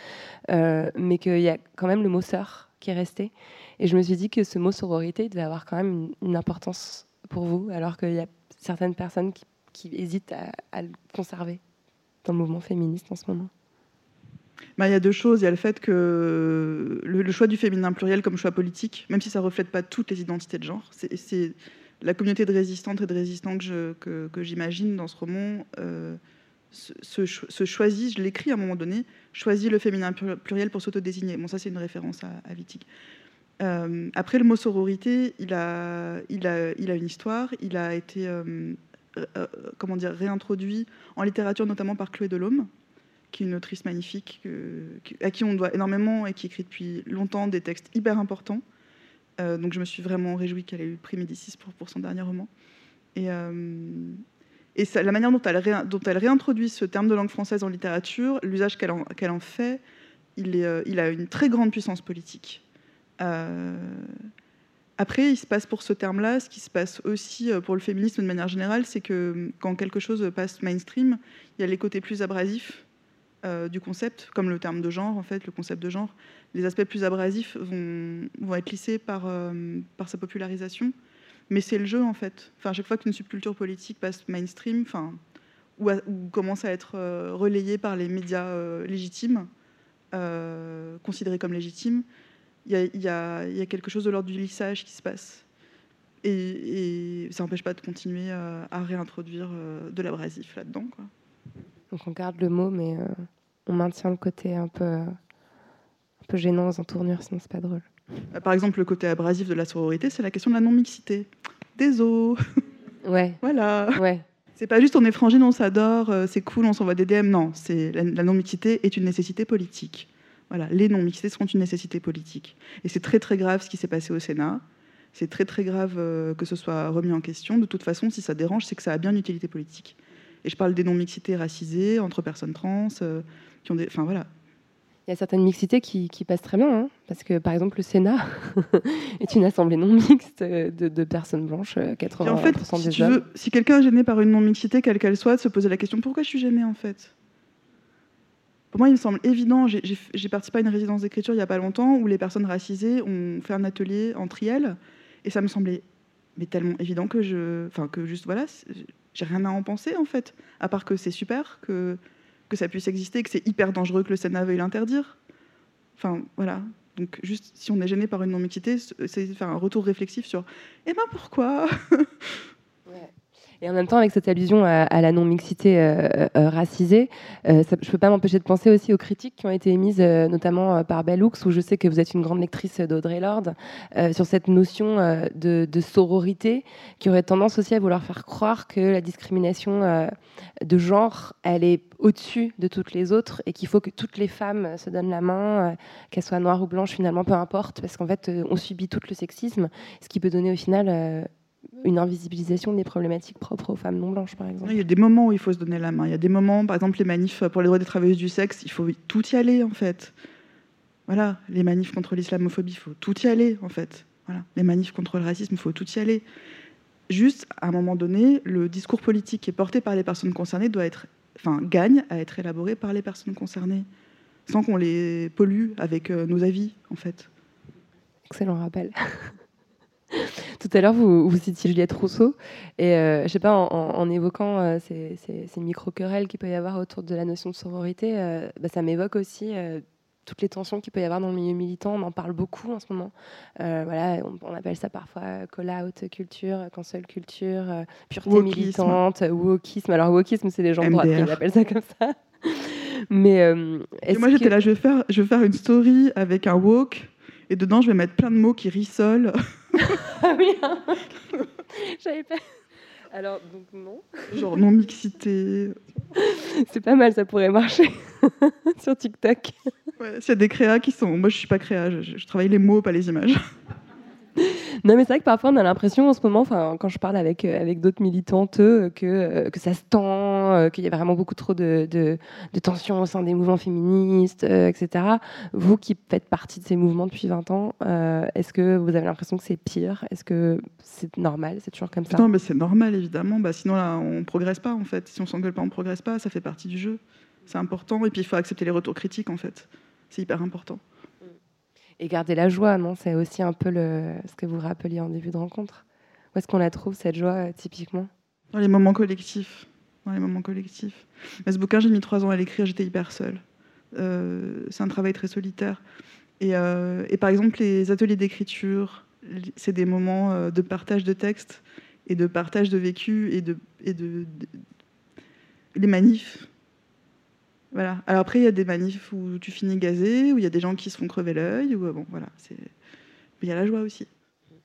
mais qu'il y a quand même le mot sœur qui est resté. Et je me suis dit que ce mot sororité devait avoir quand même une, importance pour vous, alors qu'il y a certaines personnes qui, hésitent à le conserver dans le mouvement féministe en ce moment. Bah, il y a deux choses. Il y a le fait que le, choix du féminin pluriel comme choix politique, même si ça ne reflète pas toutes les identités de genre, c'est la communauté de résistantes et de résistants que j'imagine dans ce roman euh, se, choisit, je l'écris à un moment donné, choisit le féminin pluriel pour s'autodésigner. Bon, ça c'est une référence à, à Wittig. Euh, après, le mot sororité, il a, une histoire. Il a été euh, comment dire, réintroduit en littérature, notamment par Chloé Delhomme, qui est une autrice magnifique, à qui on doit énormément et qui écrit depuis longtemps des textes hyper importants. Euh, donc je me suis vraiment réjouie qu'elle ait eu le prix Médicis pour, son dernier roman. Et, euh, la manière dont elle, réintroduit ce terme de langue française en littérature, l'usage qu'elle en, fait, euh, il, a une très grande puissance politique. après, il se passe pour ce terme-là, ce qui se passe aussi pour le féminisme de manière générale, c'est que quand quelque chose passe mainstream, il y a les côtés plus abrasifs euh, du concept, comme le terme de genre, en fait, le concept de genre. Les aspects plus abrasifs vont, vont être lissés par, euh, par sa popularisation. Mais c'est le jeu, en fait. Enfin, à chaque fois qu'une subculture politique passe mainstream, enfin, ou, commence à être euh, relayée par les médias légitimes, considérés comme légitimes, il y a, quelque chose de l'ordre du lissage qui se passe. Et, et ça n'empêche pas de continuer à réintroduire de l'abrasif là-dedans. quoi. Donc on garde le mot, mais euh, on maintient le côté un peu, euh, un peu gênant aux entournures, sinon c'est pas drôle. Euh, Par exemple, le côté abrasif de la sororité, c'est la question de la non-mixité. Désolé. Ouais, voilà. ouais. C'est pas juste on est frangine, on s'adore, c'est cool, on s'envoie des DM. Non, c'est la, la non-mixité est une nécessité politique. Voilà, les non-mixités sont une nécessité politique. Et c'est très très grave ce qui s'est passé au Sénat. C'est très très grave que ce soit remis en question. De toute façon, si ça dérange, c'est que ça a bien une utilité politique. Et je parle des non-mixités racisées, entre personnes trans, euh, qui ont des. Enfin voilà. Il y a certaines mixités qui, qui passent très bien, hein, parce que par exemple le Sénat est une assemblée non mixte euh, de, de personnes blanches, euh, 80% Et en fait, si, des tu hommes. veux, si quelqu'un est gêné par une non-mixité, quelle qu'elle soit, de se poser la question pourquoi je suis gêné en fait? Pour moi, il me semble évident. J'ai- participé à une résidence d'écriture il n'y a pas longtemps où les personnes racisées ont fait un atelier entre elles, et ça me semblait mais tellement évident que je, enfin que juste voilà, j'ai rien à en penser en fait, à part que c'est super que que ça puisse exister, que c'est hyper dangereux que le Sénat veuille l'interdire. Enfin voilà. Donc juste si on est gêné par une non-mixité, c'est faire un retour réflexif sur eh ben pourquoi? Et en même temps, avec cette allusion à, la non-mixité euh, euh, racisée, euh, je ne peux pas m'empêcher de penser aussi aux critiques qui ont été émises, notamment par Bellux, où je sais que vous êtes une grande lectrice d'Audrey Lorde, sur cette notion de, sororité, qui aurait tendance aussi à vouloir faire croire que la discrimination de genre, elle est au-dessus de toutes les autres, et qu'il faut que toutes les femmes se donnent la main, qu'elles soient noires ou blanches, finalement, peu importe, parce qu'en fait, on subit tout le sexisme, ce qui peut donner au final... une invisibilisation des problématiques propres aux femmes non blanches, par exemple. Il y a des moments où il faut se donner la main. Il y a des moments, par exemple, les manifs pour les droits des travailleuses du sexe, il faut tout y aller, en fait. Voilà, les manifs contre l'islamophobie, il faut tout y aller, en fait. Voilà, les manifs contre le racisme, il faut tout y aller. Juste, à un moment donné, le discours politique qui est porté par les personnes concernées doit être, enfin, gagne à être élaboré par les personnes concernées, sans qu'on les pollue avec euh, nos avis, en fait. Excellent rappel. Tout à l'heure, vous, vous citiez Juliette Rousseau, et euh, je sais pas, en, en- en évoquant euh, ces, ces- ces micro-querelles qu'il peut y avoir autour de la notion de sororité, euh, bah, ça m'évoque aussi euh, toutes les tensions qu'il peut y avoir dans le milieu militant. On en parle beaucoup en ce moment. Euh, voilà, on, on appelle ça parfois call-out culture, cancel culture, euh, pureté Wokisme. militante, wokisme. Alors, wokisme, c'est les gens de droite qui appellent ça comme ça. Mais euh, moi, j'étais que- là, je vais, faire, je vais faire une story avec un woke, et dedans, je vais mettre plein de mots qui rissolent. Ah oui, j'avais pas. Alors, donc non. genre non-mixité. C'est pas mal, ça pourrait marcher sur TikTok. Ouais, S'il y a des créas qui sont. Moi, je suis pas créa, je, je travaille les mots, pas les images. Non, mais c'est vrai que parfois on a l'impression en ce moment, quand je parle avec, euh, avec d'autres militantes, euh, que, euh, que ça se tend, qu'il y a vraiment beaucoup trop de, de, de tensions au sein des mouvements féministes, etc. Vous qui faites partie de ces mouvements depuis 20 ans, est-ce que vous avez l'impression que c'est pire? Est-ce que c'est normal? C'est toujours comme ça? Non, mais c'est normal, évidemment. Bah, sinon, là, on progresse pas, en fait. Si on s'engueule pas, on progresse pas. Ça fait partie du jeu. C'est important. Et puis, il faut accepter les retours critiques, en fait. C'est hyper important. Et garder la joie, non? C'est aussi un peu ce que vous rappeliez en début de rencontre. Où est-ce qu'on la trouve, cette joie, euh, typiquement? Dans les moments collectifs. Dans les moments collectifs. Ce bouquin, j'ai mis trois ans à l'écrire, j'étais hyper seule. Euh, c'est un travail très solitaire. Et, euh, par exemple, les ateliers d'écriture, c'est des moments de partage de textes et de partage de vécu et de- les manifs. Voilà. Alors après, il y a des manifs où tu finis gazé, où il y a des gens qui se font crever l'œil, ou bon, voilà. C'est... Mais il y a la joie aussi.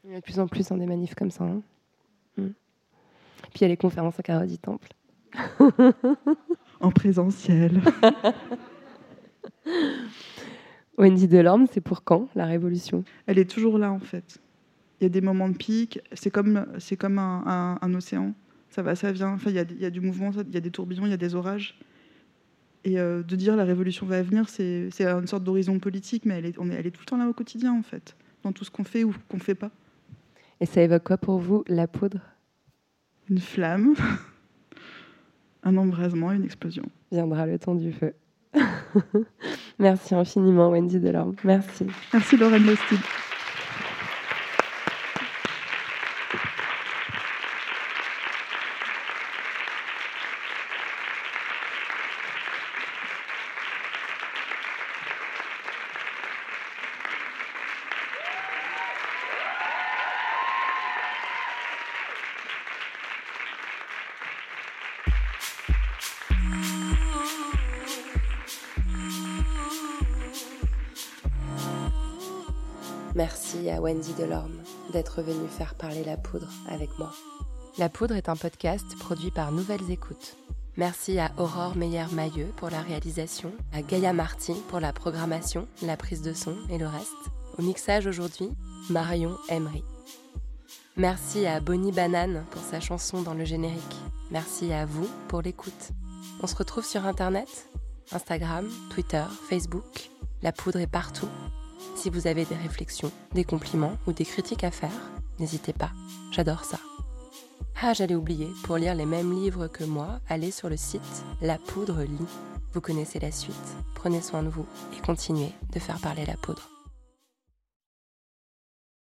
Il y a de plus en plus hein, des manifs comme ça. hein. Mm. Puis il y a les conférences à Carreau du Temple. En présentiel. Wendy Delorme, c'est pour quand la révolution? Elle est toujours là en fait. Il y a des moments de pic, c'est comme, c'est comme un, un- un océan, ça va, ça vient, enfin, il, y a, il y a du mouvement, il y a des tourbillons, il y a des orages. Et euh, de dire la révolution va venir, c'est, une sorte d'horizon politique, mais elle est, on est, elle est tout le temps là au quotidien en fait, dans tout ce qu'on fait ou qu'on fait pas. Et ça évoque quoi pour vous La poudre? Une flamme, un embrasement, une explosion. Viendra le temps du feu. Merci infiniment, Wendy Delorme. Merci. Merci, Lorraine Lestide. Wendy Delorme d'être venue faire parler la poudre avec moi. La poudre est un podcast produit par Nouvelles Écoutes. Merci à Aurore Meyer-Mailleux pour la réalisation, à Gaïa Martin pour la programmation, la prise de son et le reste. Au mixage aujourd'hui, Marion Emery. Merci à Bonnie Banane pour sa chanson dans le générique. Merci à vous pour l'écoute. On se retrouve sur Internet, Instagram, Twitter, Facebook. La poudre est partout. Si vous avez des réflexions, des compliments ou des critiques à faire, n'hésitez pas. J'adore ça. Ah, j'allais oublier, pour lire les mêmes livres que moi, allez sur le site La Poudre Lit. Vous connaissez la suite. Prenez soin de vous et continuez de faire parler la poudre.